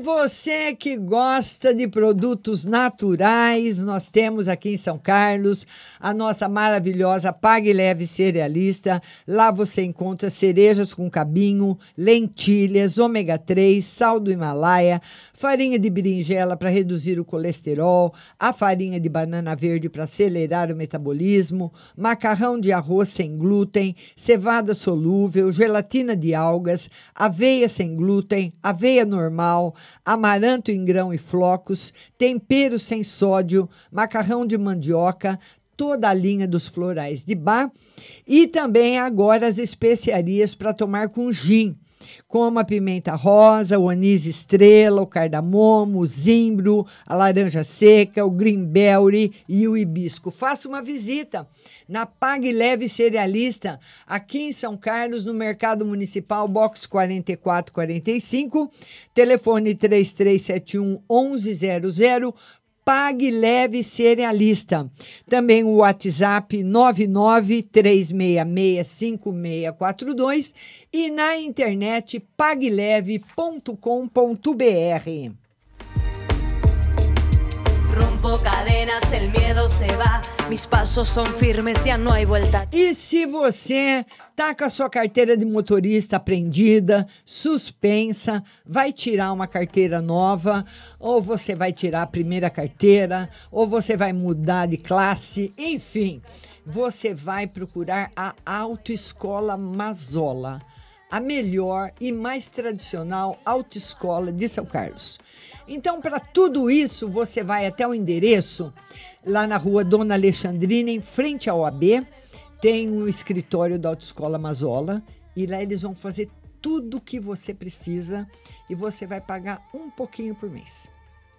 Você que gosta de produtos naturais, nós temos aqui em São Carlos a nossa maravilhosa Pague Leve Cerealista. Lá você encontra cerejas com cabinho, lentilhas, ômega 3, sal do Himalaia, farinha de berinjela para reduzir o colesterol, a farinha de banana verde para acelerar o metabolismo, macarrão de arroz sem glúten, cevada solúvel, gelatina de algas, aveia sem glúten, aveia normal, amaranto em grão e flocos, tempero sem sódio, macarrão de mandioca, toda a linha dos florais de bar e também agora as especiarias para tomar com gin, como a pimenta rosa, o anis estrela, o cardamomo, o zimbro, a laranja seca, o greenberry e o hibisco. Faça uma visita na Pague Leve Cerealista, aqui em São Carlos, no Mercado Municipal, box 4445, telefone 3371 1100. Pague Leve Cerealista. Também o WhatsApp 993665642 e na internet pagleve.com.br. Rompo cadenas, el miedo se va. Mis pasos son firmes, ya no hay vuelta. E se você tá com a sua carteira de motorista apreendida, suspensa, vai tirar uma carteira nova, ou você vai tirar a primeira carteira, ou você vai mudar de classe, enfim, você vai procurar a Autoescola Mazola, a melhor e mais tradicional autoescola de São Carlos. Então, para tudo isso, você vai até o endereço lá na rua Dona Alexandrina, em frente ao AB. Tem um escritório da Autoescola Mazola e lá eles vão fazer tudo o que você precisa e você vai pagar um pouquinho por mês.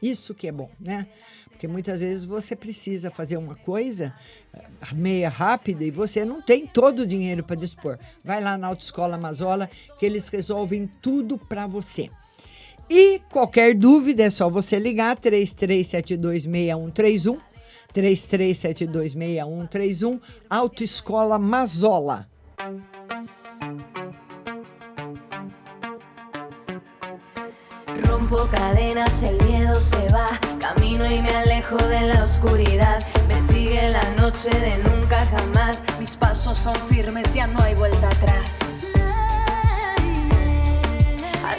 Isso que é bom, né? Porque muitas vezes você precisa fazer uma coisa eh, meia rápida e você não tem todo o dinheiro para dispor. Vai lá na Autoescola Mazola que eles resolvem tudo para você. E qualquer dúvida é só você ligar 33726131, 33726131, Autoescola Mazola. Rompo cadenas, el miedo se va. Camino y me alejo de la oscuridad. Me sigue la noche de nunca jamás. Mis pasos son firmes, ya no hay vuelta atrás.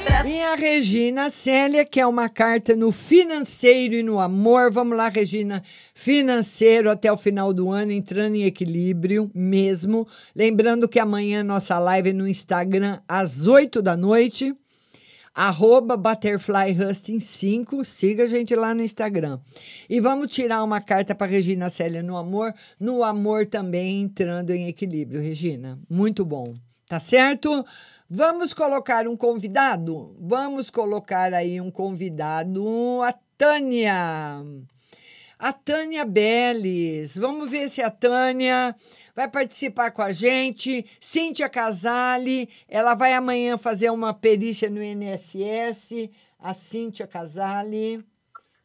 Atrás. E a Regina Célia, que é uma carta no financeiro e no amor. Vamos lá, Regina. Financeiro até o final do ano, entrando em equilíbrio mesmo. Lembrando que amanhã nossa live é no Instagram às 8 da noite. Arroba Butterfly Husting 5. Siga a gente lá no Instagram. E vamos tirar uma carta para Regina Célia no amor. No amor também entrando em equilíbrio, Regina. Muito bom. Tá certo? Vamos colocar um convidado? Vamos colocar aí um convidado. A Tânia. A Tânia Beles. Vamos ver se a Tânia vai participar com a gente. Cíntia Casale, ela vai amanhã fazer uma perícia no INSS. A Cíntia Casale.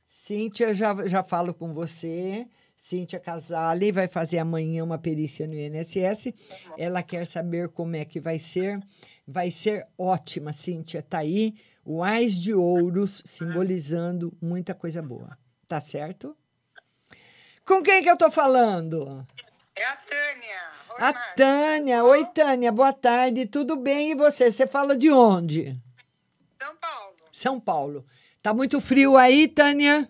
Cíntia, já, já falo com você. Cíntia Casale vai fazer amanhã uma perícia no INSS. Ela quer saber como é que vai ser. Vai ser ótima, Cíntia. Tá aí o Ás de Ouros simbolizando muita coisa boa. Tá certo? Com quem que eu tô falando? É a Tânia. Oi, A Márcia. Tânia. Oi, Tânia. Boa tarde. Tudo bem? E você? Você fala de onde? São Paulo. São Paulo. Tá muito frio aí, Tânia?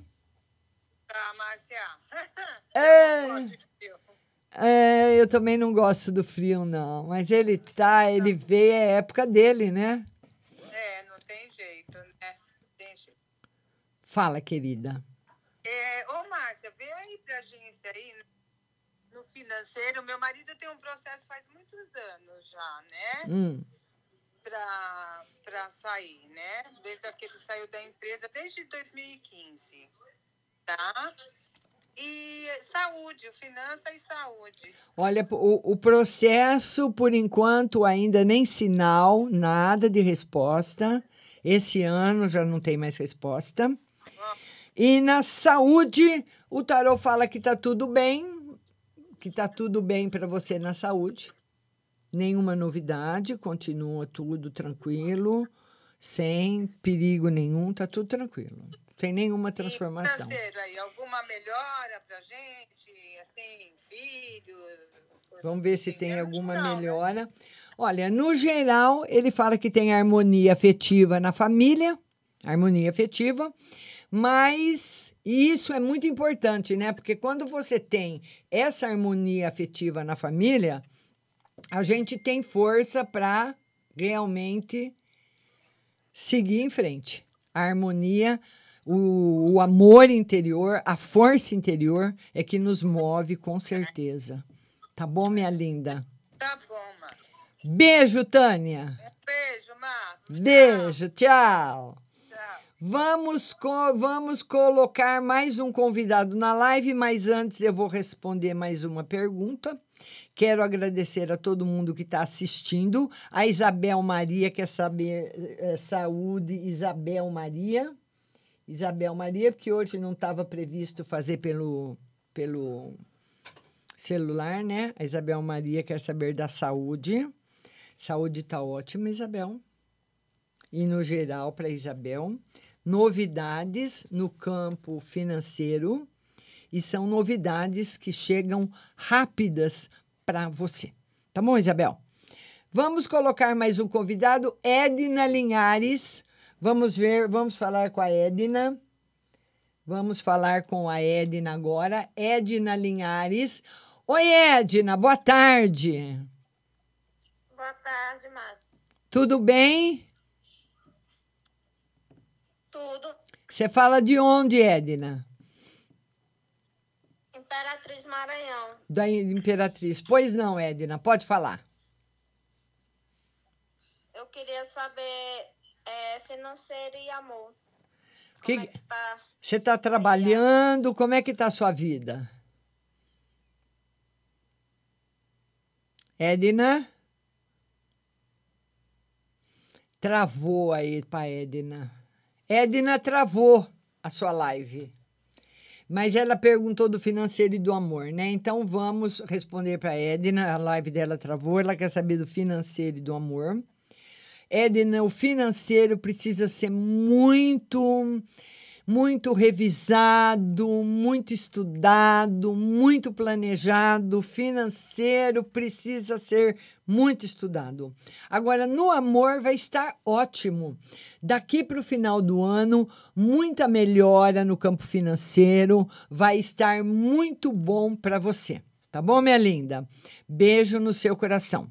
É, é, eu também não gosto do frio, não. Mas ele tá, ele veio, é época dele, né? É, não tem jeito, né? Tem jeito. Fala, querida. É, ô, Márcia, vê aí pra gente aí no financeiro. Meu marido tem um processo faz muitos anos já, né? Hum. Pra, pra sair, né? Desde que ele saiu da empresa, desde 2015. Tá? E saúde, finança e saúde. Olha, o, o processo, por enquanto, ainda nem sinal, nada de resposta. Esse ano já não tem mais resposta. E na saúde, o tarô fala que tá tudo bem, que tá tudo bem para você na saúde. Nenhuma novidade, continua tudo tranquilo, sem perigo nenhum, tá tudo tranquilo. Sem nenhuma transformação. Financeiro aí, alguma melhora pra gente? Assim, filhos? Vamos ver se assim, tem né? alguma Não, né? melhora. Olha, no geral, ele fala que tem harmonia afetiva na família, harmonia afetiva, mas isso é muito importante, né? Porque quando você tem essa harmonia afetiva na família, a gente tem força para realmente seguir em frente. A harmonia, o, o amor interior, a força interior é que nos move com certeza. Tá bom, minha linda? Tá bom, Má. Beijo, Tânia. Beijo, Má. Beijo, tchau. Vamos, co- vamos colocar mais um convidado na live, mas antes eu vou responder mais uma pergunta. Quero agradecer a todo mundo que está assistindo. A Isabel Maria quer saber eh, saúde, Isabel Maria. Isabel Maria, porque hoje não estava previsto fazer pelo, pelo celular, né? A Isabel Maria quer saber da saúde. Saúde está ótima, Isabel. E no geral, para Isabel, novidades no campo financeiro e são novidades que chegam rápidas para você. Tá bom, Isabel? Vamos colocar mais um convidado, Edna Linhares. Vamos ver, vamos falar com a Edna. Vamos falar com a Edna agora. Edna Linhares. Oi, Edna, boa tarde. Boa tarde, Márcia. Tudo bem? Tudo. Você fala de onde, Edna? Imperatriz Maranhão. Da Imperatriz. Pois não, Edna, pode falar. Eu queria saber é, financeiro e amor. Que- é que tá? Você está trabalhando? Como é que está a sua vida? Edna? Travou aí para Edna. Edna travou a sua live. Mas ela perguntou do financeiro e do amor, né? Então vamos responder para Edna. A live dela travou. Ela quer saber do financeiro e do amor. Edna, o financeiro precisa ser muito, muito revisado, muito estudado, muito planejado. O financeiro precisa ser muito estudado. Agora, no amor vai estar ótimo. Daqui para o final do ano, muita melhora no campo financeiro. Vai estar muito bom para você. Tá bom, minha linda? Beijo no seu coração.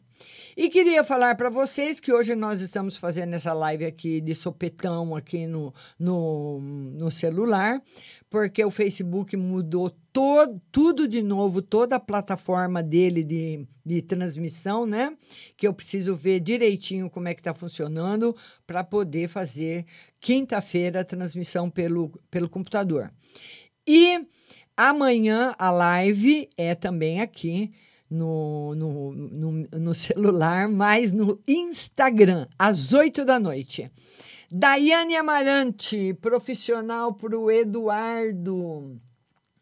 E queria falar para vocês que hoje nós estamos fazendo essa live aqui de sopetão aqui no, no, no celular, porque o Facebook mudou to, tudo de novo, toda a plataforma dele de, de transmissão, né? Que eu preciso ver direitinho como é que está funcionando para poder fazer quinta-feira a transmissão pelo, pelo computador. E amanhã a live é também aqui no, no, no, no celular, mas no Instagram, às 8 da noite. Daiane Amarante, profissional para o Eduardo.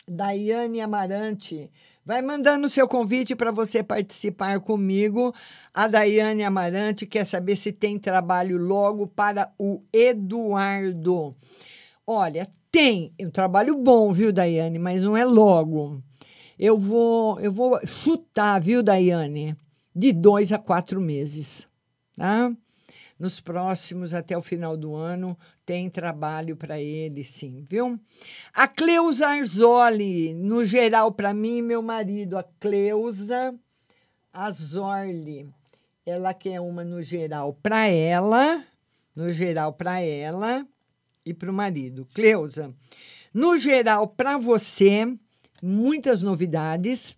Daiane Amarante, vai mandando seu convite para você participar comigo. A Daiane Amarante quer saber se tem trabalho logo para o Eduardo. Olha, tem um trabalho bom, viu, Daiane, mas não é logo. Eu vou, eu vou chutar, viu, Daiane? De dois a quatro meses, tá? Nos próximos, até o final do ano, tem trabalho para ele, sim, viu? A Cleusa Arzoli, no geral, para mim e meu marido, a Cleusa Arzoli. Ela quer uma no geral para ela, no geral para ela e para o marido. Cleusa, no geral, para você, muitas novidades.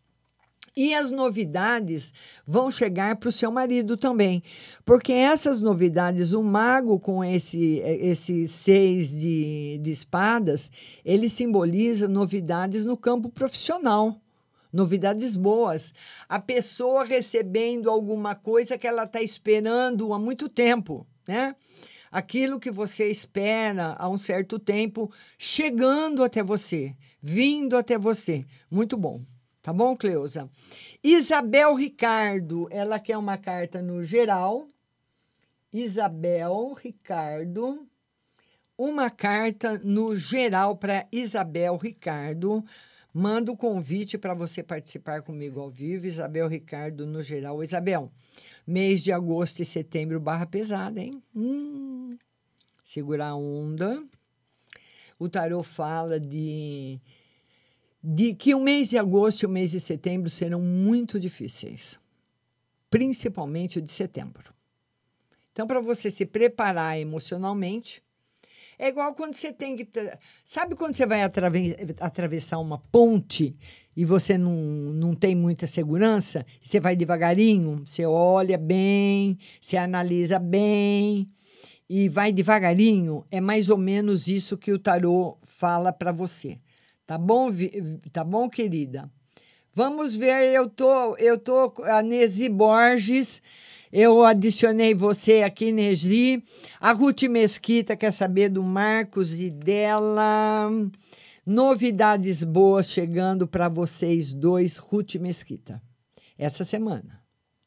E as novidades vão chegar para o seu marido também. Porque essas novidades, o mago com esse, esse seis de, de espadas, ele simboliza novidades no campo profissional. Novidades boas. A pessoa recebendo alguma coisa que ela está esperando há muito tempo, né? Aquilo que você espera há um certo tempo chegando até você, vindo até você. Muito bom. Tá bom, Cleusa? Isabel Ricardo, ela quer uma carta no geral. Isabel Ricardo, uma carta no geral para Isabel Ricardo. Manda o convite para você participar comigo ao vivo. Isabel Ricardo, no geral. Isabel, mês de agosto e setembro, barra pesada, hein? Hum, segurar a onda. O tarô fala de de que o mês de agosto e o mês de setembro serão muito difíceis, principalmente o de setembro. Então, para você se preparar emocionalmente, é igual quando você tem que. Sabe quando você vai atravessar uma ponte e você não, não tem muita segurança? Você vai devagarinho, você olha bem, você analisa bem e vai devagarinho. É mais ou menos isso que o tarô fala para você. Tá bom, tá bom, querida? Vamos ver, eu tô, eu tô a Nesi Borges, eu adicionei você aqui, Nesri. A Ruth Mesquita quer saber do Marcos e dela. Novidades boas chegando para vocês dois, Ruth Mesquita, essa semana.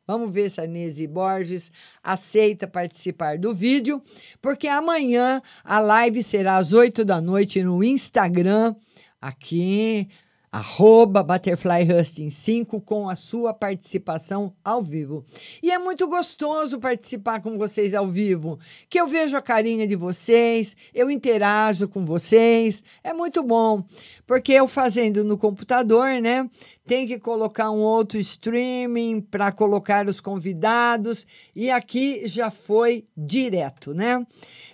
Vamos ver se a Nese Borges aceita participar do vídeo, porque amanhã a live será às 8 da noite no Instagram aqui, arroba Butterfly Husting 5 com a sua participação ao vivo. E é muito gostoso participar com vocês ao vivo, que eu vejo a carinha de vocês, eu interajo com vocês, é muito bom, porque eu fazendo no computador, né, tem que colocar um outro streaming para colocar os convidados e aqui já foi direto, né?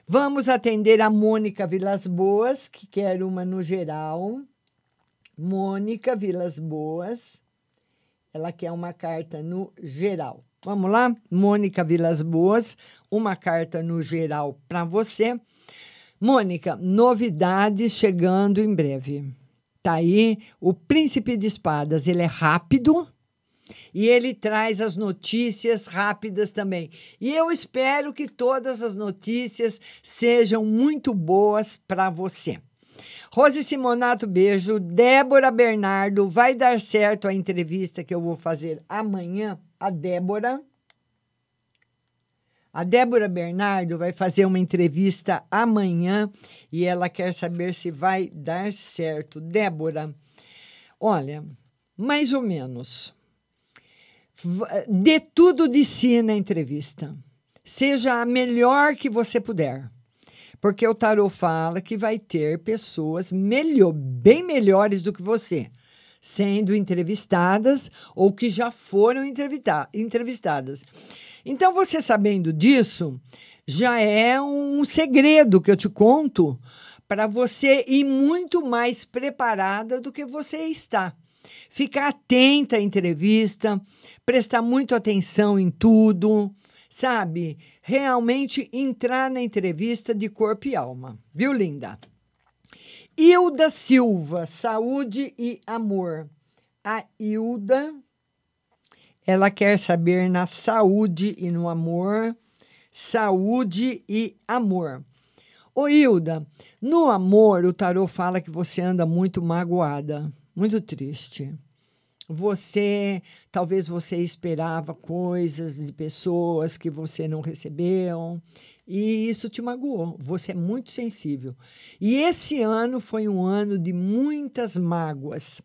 Vamos atender a Mônica Vilas Boas, que quer uma no geral. Mônica Vilas Boas. Ela quer uma carta no geral. Vamos lá? Mônica Vilas Boas, uma carta no geral para você. Mônica, novidades chegando em breve. Tá aí o Príncipe de Espadas, ele é rápido, e ele traz as notícias rápidas também. E eu espero que todas as notícias sejam muito boas para você. Rose Simonato, beijo. Débora Bernardo, vai dar certo a entrevista que eu vou fazer amanhã. A Débora. A Débora Bernardo vai fazer uma entrevista amanhã e ela quer saber se vai dar certo. Débora, olha, mais ou menos dê tudo de si na entrevista. Seja a melhor que você puder. Porque o tarot fala que vai ter pessoas melhor, bem melhores do que você. sendo entrevistadas ou que já foram entrevista- entrevistadas. Então, você sabendo disso, já é um segredo que eu te conto para você ir muito mais preparada do que você está. Ficar atenta à entrevista, prestar muito atenção em tudo, sabe? Realmente entrar na entrevista de corpo e alma. Viu, linda? Hilda Silva, saúde e amor. A Hilda, ela quer saber na saúde e no amor, saúde e amor. Ô Hilda, no amor, o tarô fala que você anda muito magoada, muito triste. Você, talvez você esperava coisas de pessoas que você não recebeu e isso te magoou. Você é muito sensível. E esse ano foi um ano de muitas mágoas.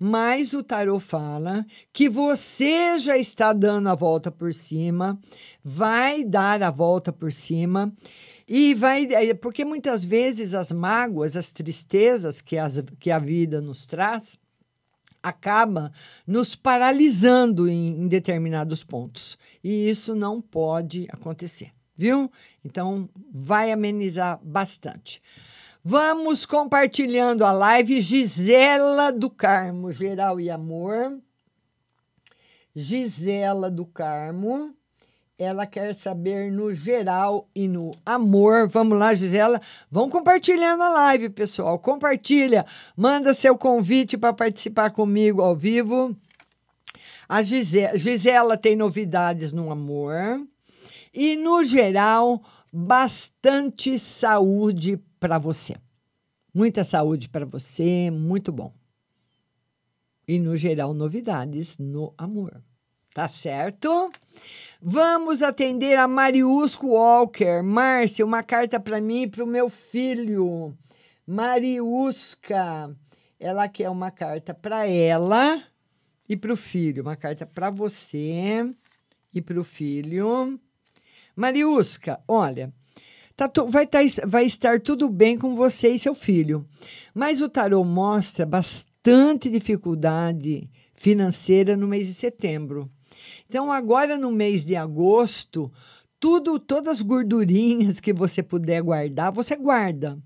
Mas o tarô fala que você já está dando a volta por cima, vai dar a volta por cima e vai porque muitas vezes as mágoas, as tristezas que, as, que a vida nos traz, acaba nos paralisando em, em, determinados pontos. E isso não pode acontecer, viu? Então, vai amenizar bastante. Vamos compartilhando a live Gisela do Carmo, Geral e Amor. Gisela do Carmo. Ela quer saber no geral e no amor. Vamos lá, Gisela. Vão compartilhando a live, pessoal. Compartilha. Manda seu convite para participar comigo ao vivo. A Gisela, Gisela tem novidades no amor. E no geral, bastante saúde para você. Muita saúde para você, muito bom. E no geral, novidades no amor. Tá certo? Vamos atender a Mariusco Walker. Márcia, uma carta para mim e para o meu filho. Mariusca. Ela quer uma carta para ela e para o filho. Uma carta para você e para o filho. Mariusca, olha, tá vai, tá, vai estar tudo bem com você e seu filho. Mas o tarô mostra bastante dificuldade financeira no mês de setembro. Então, agora no mês de agosto, tudo, todas as gordurinhas que você puder guardar, você guarda.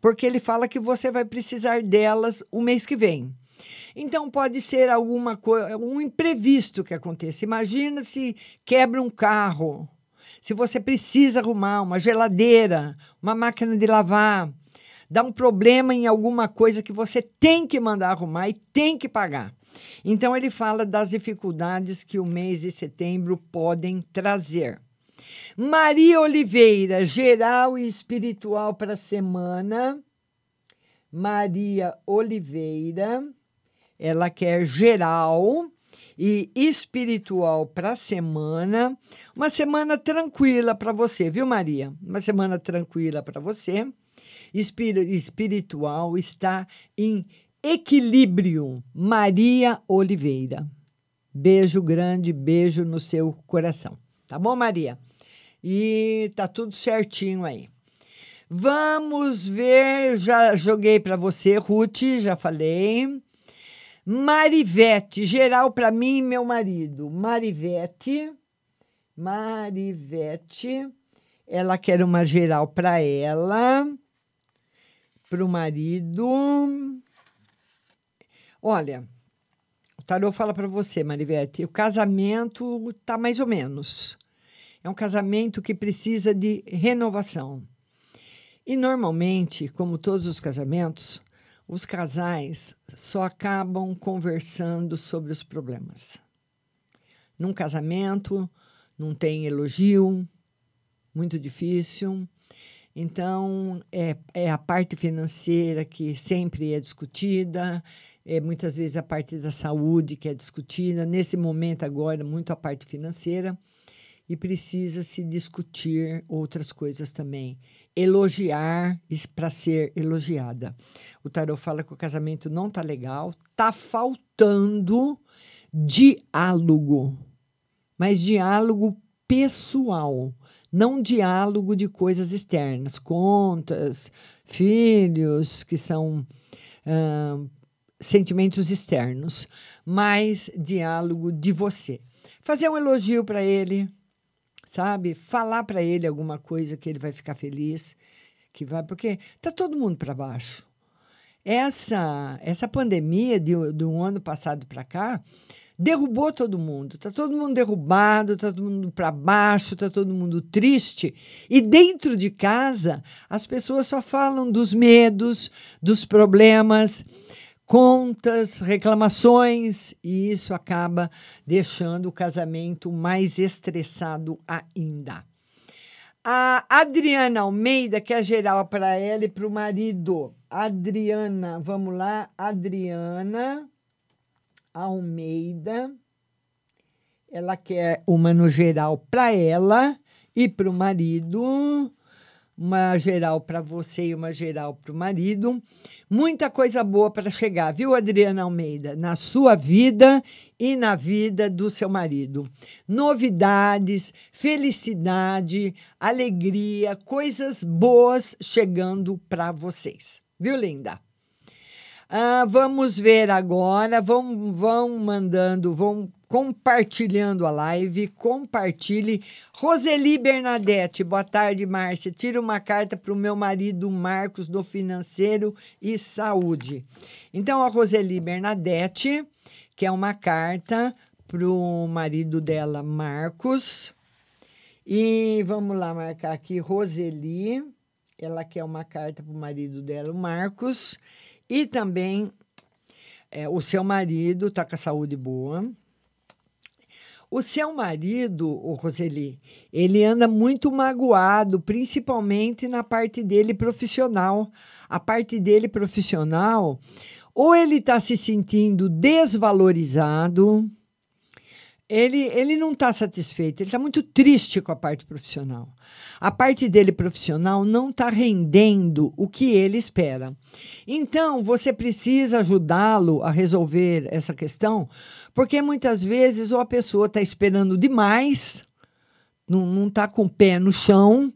Porque ele fala que você vai precisar delas o mês que vem. Então pode ser alguma coisa, um imprevisto que aconteça. Imagina se quebra um carro, se você precisa arrumar uma geladeira, uma máquina de lavar, dá um problema em alguma coisa que você tem que mandar arrumar e tem que pagar. Então, ele fala das dificuldades que o mês de setembro podem trazer. Maria Oliveira, geral e espiritual para a semana. Maria Oliveira, ela quer geral e espiritual para a semana. Uma semana tranquila para você, viu, Maria? Uma semana tranquila para você. Espir espiritual está em equilíbrio. Maria Oliveira. Beijo grande, beijo no seu coração. Tá bom, Maria? E tá tudo certinho aí. Vamos ver, já joguei para você, Ruth, já falei. Marivete, geral para mim e meu marido. Marivete, Marivete, ela quer uma geral para ela, para o marido. Olha, o tarô fala para você, Marivete, o casamento tá mais ou menos. É um casamento que precisa de renovação. E normalmente, como todos os casamentos, os casais só acabam conversando sobre os problemas. Num casamento, não tem elogio, muito difícil. Então, é, é a parte financeira que sempre é discutida, é muitas vezes a parte da saúde que é discutida. Nesse momento, agora, muito a parte financeira. E precisa se discutir outras coisas também elogiar para ser elogiada. O tarot fala que o casamento não está legal, está faltando diálogo, mas diálogo pessoal, não diálogo de coisas externas, contas, filhos que são sentimentos externos, mais diálogo de você. Fazer um elogio para ele, sabe? Falar para ele alguma coisa que ele vai ficar feliz, que vai, porque tá todo mundo para baixo. Essa essa pandemia de, um ano passado para cá derrubou todo mundo. Tá todo mundo derrubado, tá todo mundo para baixo, tá todo mundo triste. E dentro de casa, as pessoas só falam dos medos, dos problemas, contas, reclamações, e isso acaba deixando o casamento mais estressado ainda. A Adriana Almeida quer geral para ela e para o marido. Adriana, vamos lá, Adriana. Almeida. Ela quer uma no geral para ela e para o marido. Uma geral para você e uma geral para o marido. Muita coisa boa para chegar, viu, Adriana Almeida? Na sua vida e na vida do seu marido. Novidades, felicidade, alegria, coisas boas chegando para vocês. Viu, linda? Ah, vamos ver agora. Vão, vão mandando, vão compartilhando a live. Compartilhe. Roseli Bernadette, boa tarde, Márcia. Tira uma carta para o meu marido Marcos do Financeiro e Saúde. Então, a Roseli Bernadette, que é uma carta para o marido dela, Marcos. E vamos lá marcar aqui, Roseli. Ela quer uma carta para o marido dela, o Marcos. E também é, o seu marido está com a saúde boa. O seu marido, o Roseli, ele anda muito magoado, principalmente na parte dele profissional. A parte dele profissional, ou ele está se sentindo desvalorizado, ele, ele não está satisfeito, ele está muito triste com a parte profissional. A parte dele profissional não está rendendo o que ele espera. Então, você precisa ajudá-lo a resolver essa questão, porque muitas vezes ou a pessoa está esperando demais, não está com o pé no chão,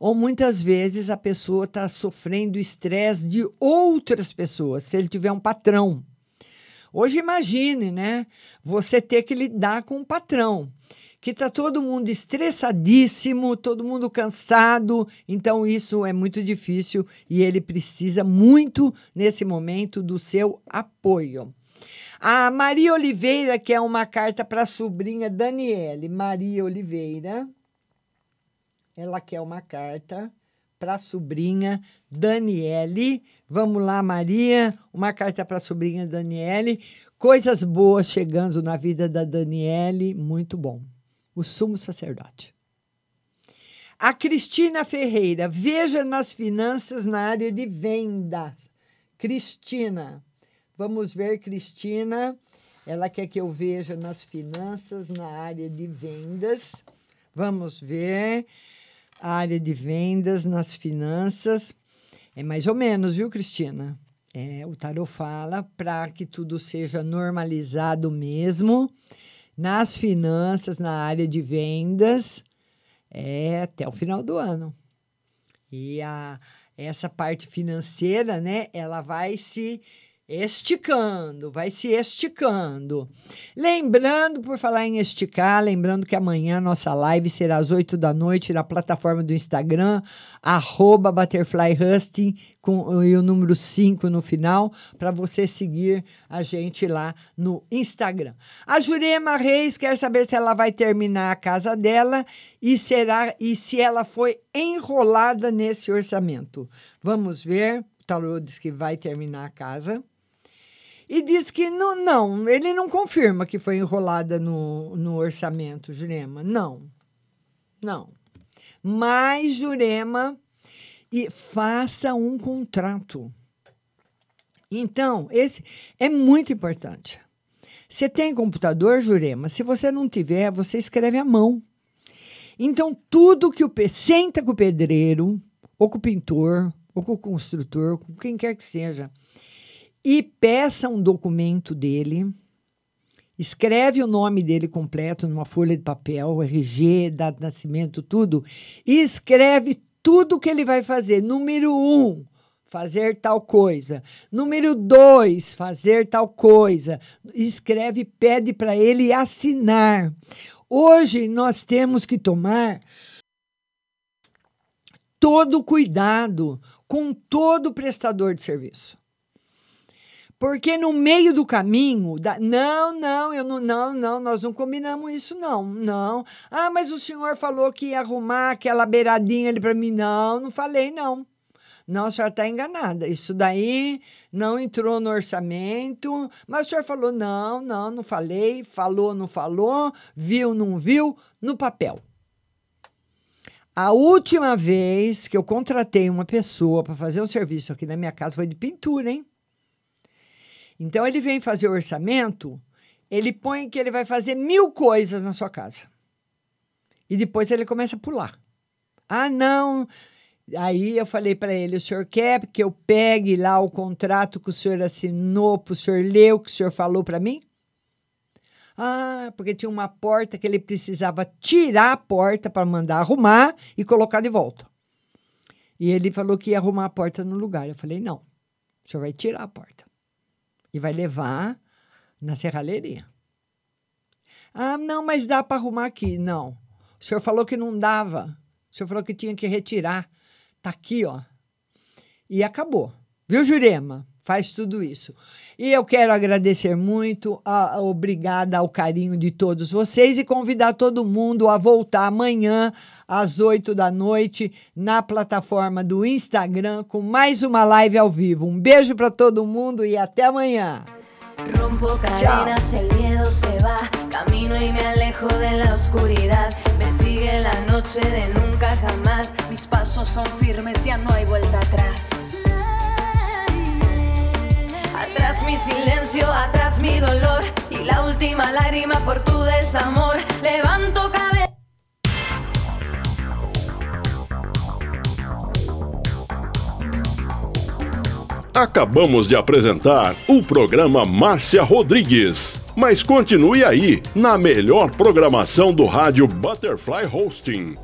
ou muitas vezes a pessoa está sofrendo estresse de outras pessoas, se ele tiver um patrão. Hoje imagine, né? Você ter que lidar com um patrão que está todo mundo estressadíssimo, todo mundo cansado, então isso é muito difícil e ele precisa muito nesse momento do seu apoio. A Maria Oliveira quer uma carta para a sobrinha Daniele. Maria Oliveira, ela quer uma carta para a sobrinha Daniele. Vamos lá, Maria, uma carta para a sobrinha Daniele. Coisas boas chegando na vida da Daniele, muito bom. O sumo sacerdote. A Cristina Ferreira, veja nas finanças na área de venda. Cristina, vamos ver, Cristina. Ela quer que eu veja nas finanças na área de vendas. Vamos ver área de vendas, nas finanças. É mais ou menos, viu, Cristina? É, o tarot fala para que tudo seja normalizado mesmo. Nas finanças, na área de vendas, é até o final do ano. E a, essa parte financeira, né, ela vai se esticando, vai se esticando. Lembrando, por falar em esticar, lembrando que amanhã nossa live será às 8 da noite na plataforma do Instagram, arroba com e o número 5 no final, para você seguir a gente lá no Instagram. A Jurema Reis quer saber se ela vai terminar a casa dela e será e se ela foi enrolada nesse orçamento. Vamos ver. O Tarô diz que vai terminar a casa e diz que não, não, ele não confirma que foi enrolada no, no orçamento, Jurema. Não, não. Mas, Jurema, e faça um contrato. Então, esse é muito importante. Você tem computador, Jurema? Se você não tiver, você escreve à mão. Então, tudo que o senta com o pedreiro, ou com o pintor, ou com o construtor, com quem quer que seja, e peça um documento dele, escreve o nome dele completo numa folha de papel, RG, data de nascimento, tudo, e escreve tudo que ele vai fazer. Número um, fazer tal coisa. Número dois, fazer tal coisa. Escreve, pede para ele assinar. Hoje nós temos que tomar todo cuidado com todo prestador de serviço. Porque no meio do caminho, da, não, não, eu não, não, não, nós não combinamos isso, não, não. Ah, mas o senhor falou que ia arrumar aquela beiradinha ali para mim. Não, não falei, não. Não, a senhora está enganada. Isso daí não entrou no orçamento. Mas o senhor falou: não, não, não falei. Falou, não falou. Viu, não viu. No papel. A última vez que eu contratei uma pessoa para fazer um serviço aqui na minha casa foi de pintura, hein? Então ele vem fazer o orçamento, ele põe que ele vai fazer mil coisas na sua casa. E depois ele começa a pular. Ah, não. Aí eu falei para ele: o senhor quer que eu pegue lá o contrato que o senhor assinou, para o senhor ler o que o senhor falou para mim? Ah, porque tinha uma porta que ele precisava tirar a porta para mandar arrumar e colocar de volta. E ele falou que ia arrumar a porta no lugar. Eu falei: não, o senhor vai tirar a porta e vai levar na serralheria. Ah, não, mas dá para arrumar aqui. Não. O senhor falou que não dava. O senhor falou que tinha que retirar. Tá aqui, ó. E acabou. Viu, Jurema? Faz tudo isso. E eu quero agradecer muito, a, a, obrigada ao carinho de todos vocês e convidar todo mundo a voltar amanhã às 8 da noite na plataforma do Instagram com mais uma live ao vivo. Um beijo para todo mundo e até amanhã. Rompo cadenas, el miedo se va, camino y me alejo de la oscuridad. Me sigue la noche de nunca jamás. Mis pasos son firmes, ya no hay vuelta atrás. Atrás mi silencio, atrás mi dolor y la última lágrima por tu desamor. Levanto cabeza. Acabamos de apresentar o programa Márcia Rodrigues. Mas continue aí, na melhor programação do rádio Butterfly Hosting.